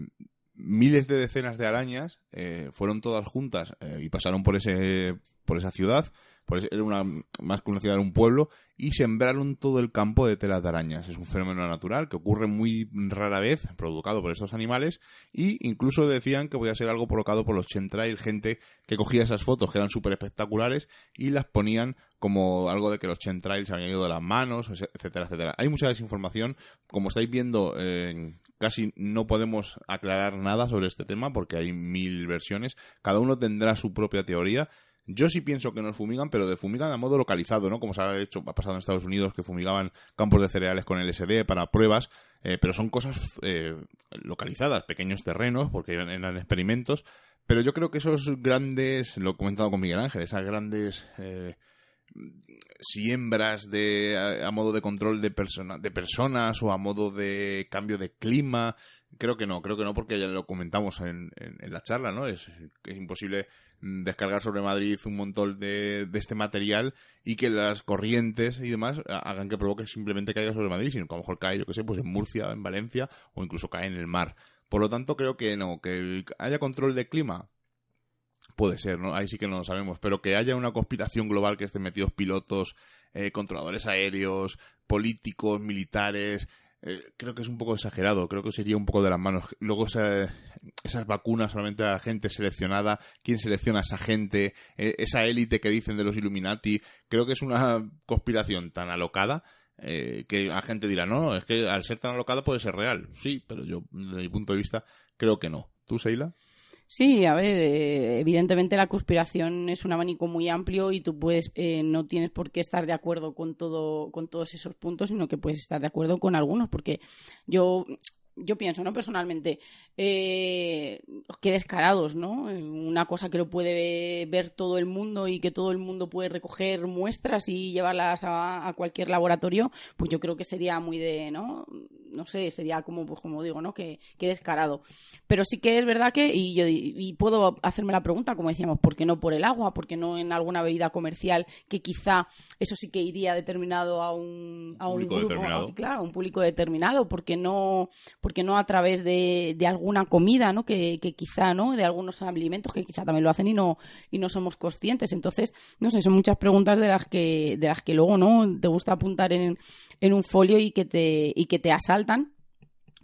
miles de decenas de arañas eh, fueron todas juntas y pasaron por ese por esa ciudad era una, más conocida de un pueblo, y sembraron todo el campo de telas de arañas. Es un fenómeno natural que ocurre muy rara vez, provocado por estos animales, y incluso decían que podía ser algo provocado por los chemtrails, gente que cogía esas fotos que eran súper espectaculares y las ponían como algo de que los chemtrails se habían ido de las manos, etcétera, etcétera. Hay mucha desinformación. Como estáis viendo, casi no podemos aclarar nada sobre este tema porque hay mil versiones. Cada uno tendrá su propia teoría yo sí pienso que nos fumigan, pero de fumigan a modo localizado, ¿no? Como se ha hecho, ha pasado en Estados Unidos, que fumigaban campos de cereales con LSD para pruebas, eh, pero son cosas eh, localizadas, pequeños terrenos, porque eran, experimentos. Pero yo creo que esos grandes, lo he comentado con Miguel Ángel, esas grandes eh, siembras de a, modo de control de, de personas o a modo de cambio de clima, creo que no, creo que no, porque ya lo comentamos en, en, la charla, ¿no? Es, es imposible descargar sobre Madrid un montón de, este material y que las corrientes y demás hagan que provoque simplemente caiga sobre Madrid, sino que a lo mejor cae, yo que sé, pues en Murcia, en Valencia o incluso cae en el mar. Por lo tanto, creo que no, que haya control de clima, puede ser, ¿no? Ahí sí que no lo sabemos, pero que haya una conspiración global que estén metidos pilotos, eh, controladores aéreos, políticos, militares, eh, creo que es un poco exagerado, creo que sería un poco de las manos. Luego esas vacunas solamente a la gente seleccionada, quién selecciona a esa gente, eh, esa élite que dicen de los Illuminati, creo que es una conspiración tan alocada eh, que la gente dirá, no, es que al ser tan alocada puede ser real. Sí, pero yo, desde mi punto de vista, creo que no. ¿Tú, Seila? Sí, a ver, eh, evidentemente la conspiración es un abanico muy amplio y tú puedes, no tienes por qué estar de acuerdo con todo, con todos esos puntos, sino que puedes estar de acuerdo con algunos, porque yo yo pienso, ¿no? Personalmente, eh, qué descarados, ¿no? Una cosa que lo puede ver todo el mundo y que todo el mundo puede recoger muestras y llevarlas a, cualquier laboratorio, pues yo creo que sería muy de, ¿no? No sé, sería como, pues como digo, ¿no? Que, descarado. Pero sí que es verdad que, y yo y puedo hacerme la pregunta, como decíamos, ¿por qué no por el agua? ¿Por qué no en alguna bebida comercial que quizá eso sí que iría determinado a un, a un grupo, claro, un público determinado? ¿Por qué no? porque no a través de, de alguna comida, ¿no? Que, que, quizá, ¿no? De algunos alimentos que quizá también lo hacen y no, y no somos conscientes. Entonces, no sé, son muchas preguntas de las que, de las que luego, ¿no? Te gusta apuntar en, en un folio y que te, y que te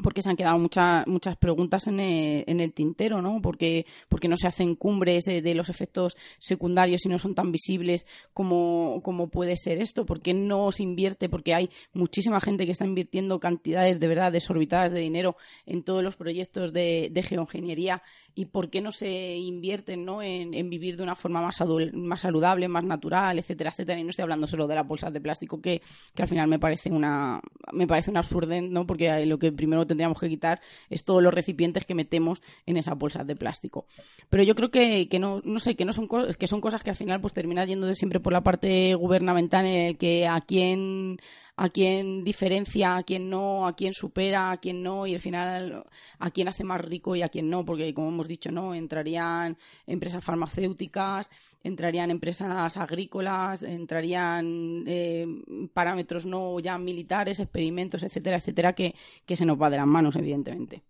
porque se han quedado muchas muchas preguntas en el, en el tintero, ¿no? Porque, porque no se hacen cumbres de, los efectos secundarios y no son tan visibles como, como puede ser esto, porque no se invierte, porque hay muchísima gente que está invirtiendo cantidades de verdad desorbitadas de dinero en todos los proyectos de, de geoingeniería y por qué no se invierten ¿no? En, vivir de una forma más, saludable, más natural, etcétera, etcétera. Y no estoy hablando solo de las bolsas de plástico, que, que al final me parece una me parece un absurdo, ¿no? porque lo que primero tendríamos que quitar es todos los recipientes que metemos en esas bolsas de plástico. Pero yo creo que, que no, no sé, que no son que son cosas que al final pues terminan yéndose siempre por la parte gubernamental en el que a quién a quién diferencia, a quién no, a quién supera, a quién no, y al final a quién hace más rico y a quién no, porque como hemos dicho, no, entrarían empresas farmacéuticas, entrarían empresas agrícolas, entrarían eh, parámetros no ya militares, experimentos, etcétera, etcétera, que, que se nos va de las manos, evidentemente.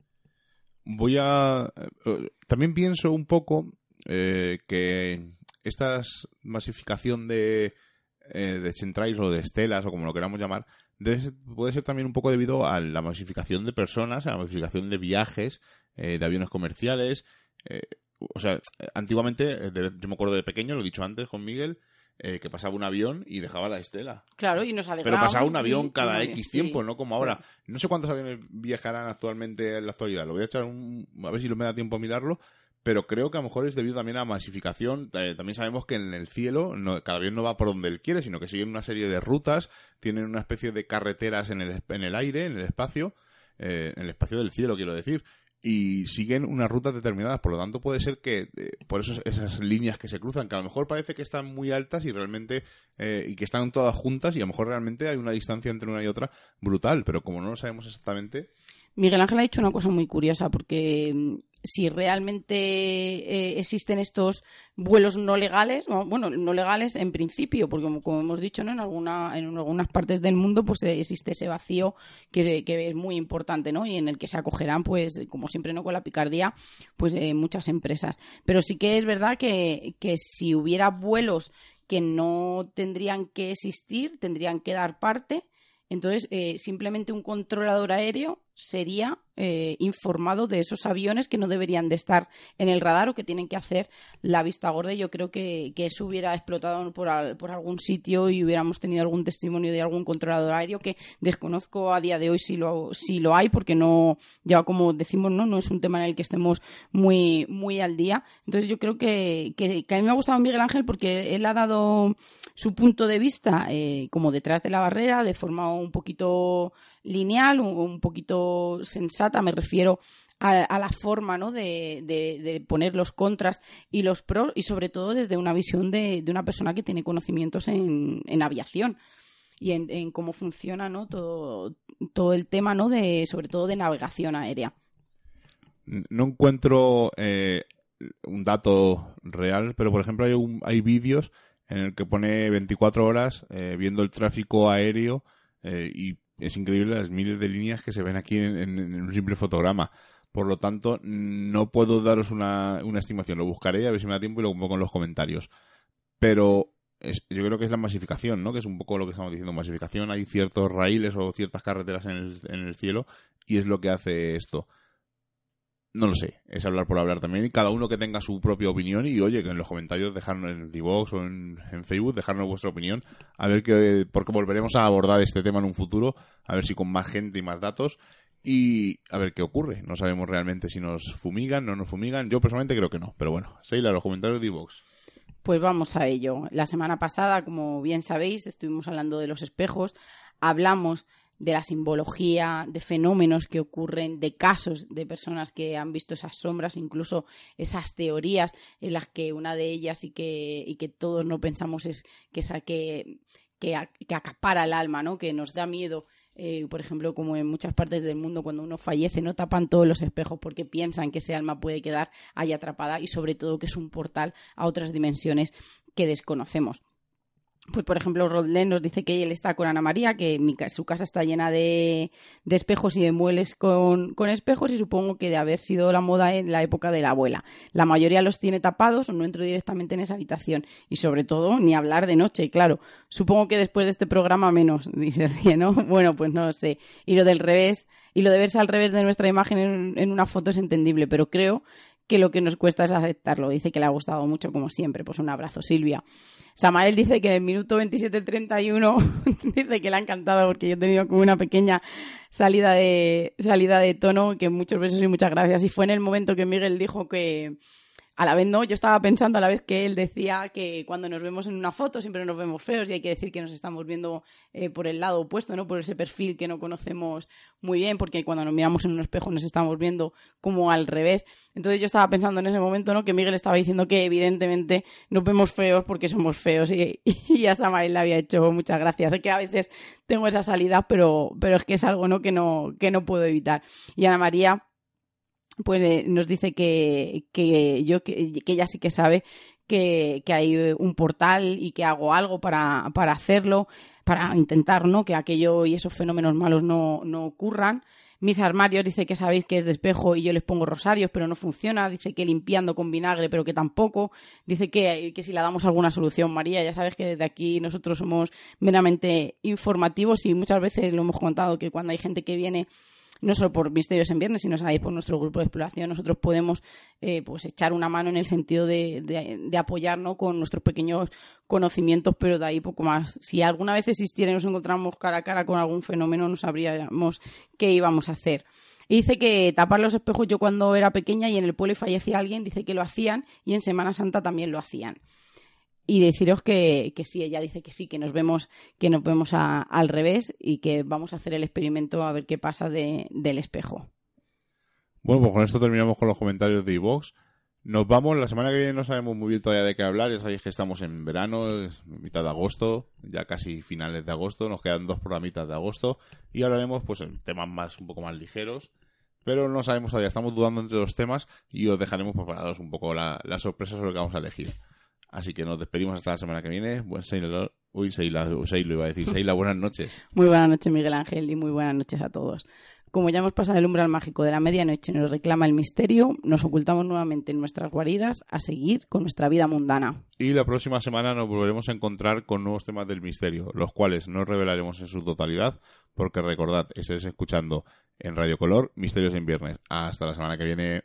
Voy a. eh, También pienso un poco eh, que esta masificación de, eh, de centrais o de estelas o como lo queramos llamar debe ser- puede ser también un poco debido a la masificación de personas, a la masificación de viajes, eh, de aviones comerciales. eh, o sea, antiguamente, eh, de- yo me acuerdo de pequeño, lo he dicho antes con Miguel, eh, que pasaba un avión y dejaba la estela. Claro, y nos Pero pasaba un sí, avión cada X sí. tiempo, no como ahora. No sé cuántos aviones viajarán actualmente en la actualidad. Lo voy a echar un, a ver si me da tiempo a mirarlo. Pero creo que a lo mejor es debido también a masificación. Eh, también sabemos que en el cielo cada avión no va por donde él quiere, sino que siguen una serie de rutas, tienen una especie de carreteras en el, en el aire, en el espacio, eh, en el espacio del cielo, quiero decir. Y siguen unas rutas determinadas. Por lo tanto, puede ser que eh, por eso esas líneas que se cruzan, que a lo mejor parece que están muy altas y realmente y que están todas juntas y a lo mejor realmente hay una distancia entre una y otra brutal, pero como no lo sabemos exactamente, Miguel Ángel ha dicho una cosa muy curiosa, porque mm, si realmente eh, existen estos vuelos no legales, bueno, no legales en principio, porque como, hemos dicho, ¿no? en, alguna, en algunas partes del mundo pues eh, existe ese vacío que, que es muy importante, ¿no? Y en el que se acogerán, pues, como siempre, ¿no? Con la picardía, pues eh, muchas empresas. Pero sí que es verdad que, que si hubiera vuelos que no tendrían que existir, tendrían que dar parte, entonces, simplemente un controlador aéreo sería eh, informado de esos aviones que no deberían de estar en el radar o que tienen que hacer la vista gorda. Yo creo que, que eso hubiera explotado por, al- por algún sitio y hubiéramos tenido algún testimonio de algún controlador aéreo que desconozco a día de hoy si lo, si lo hay, porque no, ya como decimos, no, no es un tema en el que estemos muy, muy al día. Entonces yo creo que, que, que a mí me ha gustado Miguel Ángel porque él ha dado su punto de vista eh, como detrás de la barrera, de forma un poquito lineal, un, poquito sensata, me refiero a, a la forma ¿no? de, de- poner los contras y los pros y sobre todo desde una visión de, una persona que tiene conocimientos en, aviación y en, cómo funciona ¿no? todo, todo el tema ¿no? de sobre todo de navegación aérea. no encuentro eh, un dato real, pero por ejemplo hay, un- hay vídeos en el que pone 24 horas eh, viendo el tráfico aéreo eh, y es increíble las miles de líneas que se ven aquí en, en- en un simple fotograma. Por lo tanto, no puedo daros una, una estimación. Lo buscaré a ver si me da tiempo y lo pongo en los comentarios. Pero es- yo creo que es la masificación, ¿no? Que es un poco lo que estamos diciendo. Masificación, hay ciertos raíles o ciertas carreteras en el, en el cielo y es lo que hace esto. No lo sé, es hablar por hablar también cada uno que tenga su propia opinión y oye, que en los comentarios dejarnos en Divox o en, en Facebook, dejarnos vuestra opinión, a ver que, porque volveremos a abordar este tema en un futuro, a ver si con más gente y más datos y a ver qué ocurre. No sabemos realmente si nos fumigan, no nos fumigan, yo personalmente creo que no, pero bueno, Seila, los comentarios de Divox. Pues vamos a ello. La semana pasada, como bien sabéis, estuvimos hablando de los espejos, hablamos de la simbología, de fenómenos que ocurren, de casos de personas que han visto esas sombras, incluso esas teorías en las que una de ellas y que, y que todos no pensamos es que esa que, que acapara el alma, ¿no? que nos da miedo. Eh, por ejemplo, como en muchas partes del mundo, cuando uno fallece, no tapan todos los espejos porque piensan que ese alma puede quedar ahí atrapada y sobre todo que es un portal a otras dimensiones que desconocemos. Pues, por ejemplo, Rodlen nos dice que él está con Ana María, que mi su casa está llena de, de espejos y de muebles con, con espejos y supongo que de haber sido la moda en la época de la abuela. La mayoría los tiene tapados o no entro directamente en esa habitación. Y sobre todo, ni hablar de noche, claro. Supongo que después de este programa menos, [laughs] dice ríe, ¿no? Bueno, pues no lo sé. Y lo del revés, y lo de verse al revés de nuestra imagen en, en una foto es entendible, pero creo que lo que nos cuesta es aceptarlo. Dice que le ha gustado mucho, como siempre. Pues un abrazo, Silvia. Samael dice que en el minuto 27.31 [laughs] dice que le ha encantado porque yo he tenido como una pequeña salida de, salida de tono, que muchos besos y muchas gracias. Y fue en el momento que Miguel dijo que a la vez no, yo estaba pensando a la vez que él decía que cuando nos vemos en una foto siempre nos vemos feos y hay que decir que nos estamos viendo eh, por el lado opuesto, ¿no? Por ese perfil que no conocemos muy bien, porque cuando nos miramos en un espejo nos estamos viendo como al revés. Entonces yo estaba pensando en ese momento, ¿no? Que Miguel estaba diciendo que evidentemente nos vemos feos porque somos feos y, [laughs] y hasta Mael le había hecho muchas gracias. Sé que a veces tengo esa salida, pero, pero es que es algo, ¿no? Que no, que no puedo evitar. Y Ana María pues eh, nos dice que, que yo que, que, ella sí que sabe que, que, hay un portal y que hago algo para, para hacerlo, para intentar ¿no? que aquello y esos fenómenos malos no, no ocurran. Mis armarios dice que sabéis que es de espejo y yo les pongo rosarios, pero no funciona. Dice que limpiando con vinagre, pero que tampoco. Dice que, que si le damos alguna solución, María, ya sabes que desde aquí nosotros somos meramente informativos y muchas veces lo hemos contado que cuando hay gente que viene no solo por Misterios en Viernes, sino sabéis por nuestro grupo de exploración, nosotros podemos eh, pues echar una mano en el sentido de, de, de apoyarnos con nuestros pequeños conocimientos, pero de ahí poco más. Si alguna vez existiera y nos encontramos cara a cara con algún fenómeno, no sabríamos qué íbamos a hacer. Y dice que tapar los espejos yo cuando era pequeña y en el pueblo fallecía alguien, dice que lo hacían y en Semana Santa también lo hacían y deciros que, que, sí, ella dice que sí, que nos vemos, que nos vemos a, al revés y que vamos a hacer el experimento a ver qué pasa de, del espejo. Bueno, pues con esto terminamos con los comentarios de iVox. Nos vamos, la semana que viene no sabemos muy bien todavía de qué hablar, ya sabéis que estamos en verano, es mitad de agosto, ya casi finales de agosto, nos quedan dos programitas de agosto y hablaremos pues en temas más un poco más ligeros, pero no sabemos todavía, estamos dudando entre los temas y os dejaremos preparados un poco la, la sorpresa sobre lo que vamos a elegir. Así que nos despedimos hasta la semana que viene. Buen Sailor. Uy, Seila, Seila iba a decir. Seila, buenas noches. Muy buenas noches, Miguel Ángel, y muy buenas noches a todos. Como ya hemos pasado el umbral mágico de la medianoche y nos reclama el misterio, nos ocultamos nuevamente en nuestras guaridas a seguir con nuestra vida mundana. Y la próxima semana nos volveremos a encontrar con nuevos temas del misterio, los cuales no revelaremos en su totalidad, porque recordad, estáis escuchando en Radio Color Misterios en Viernes. Hasta la semana que viene.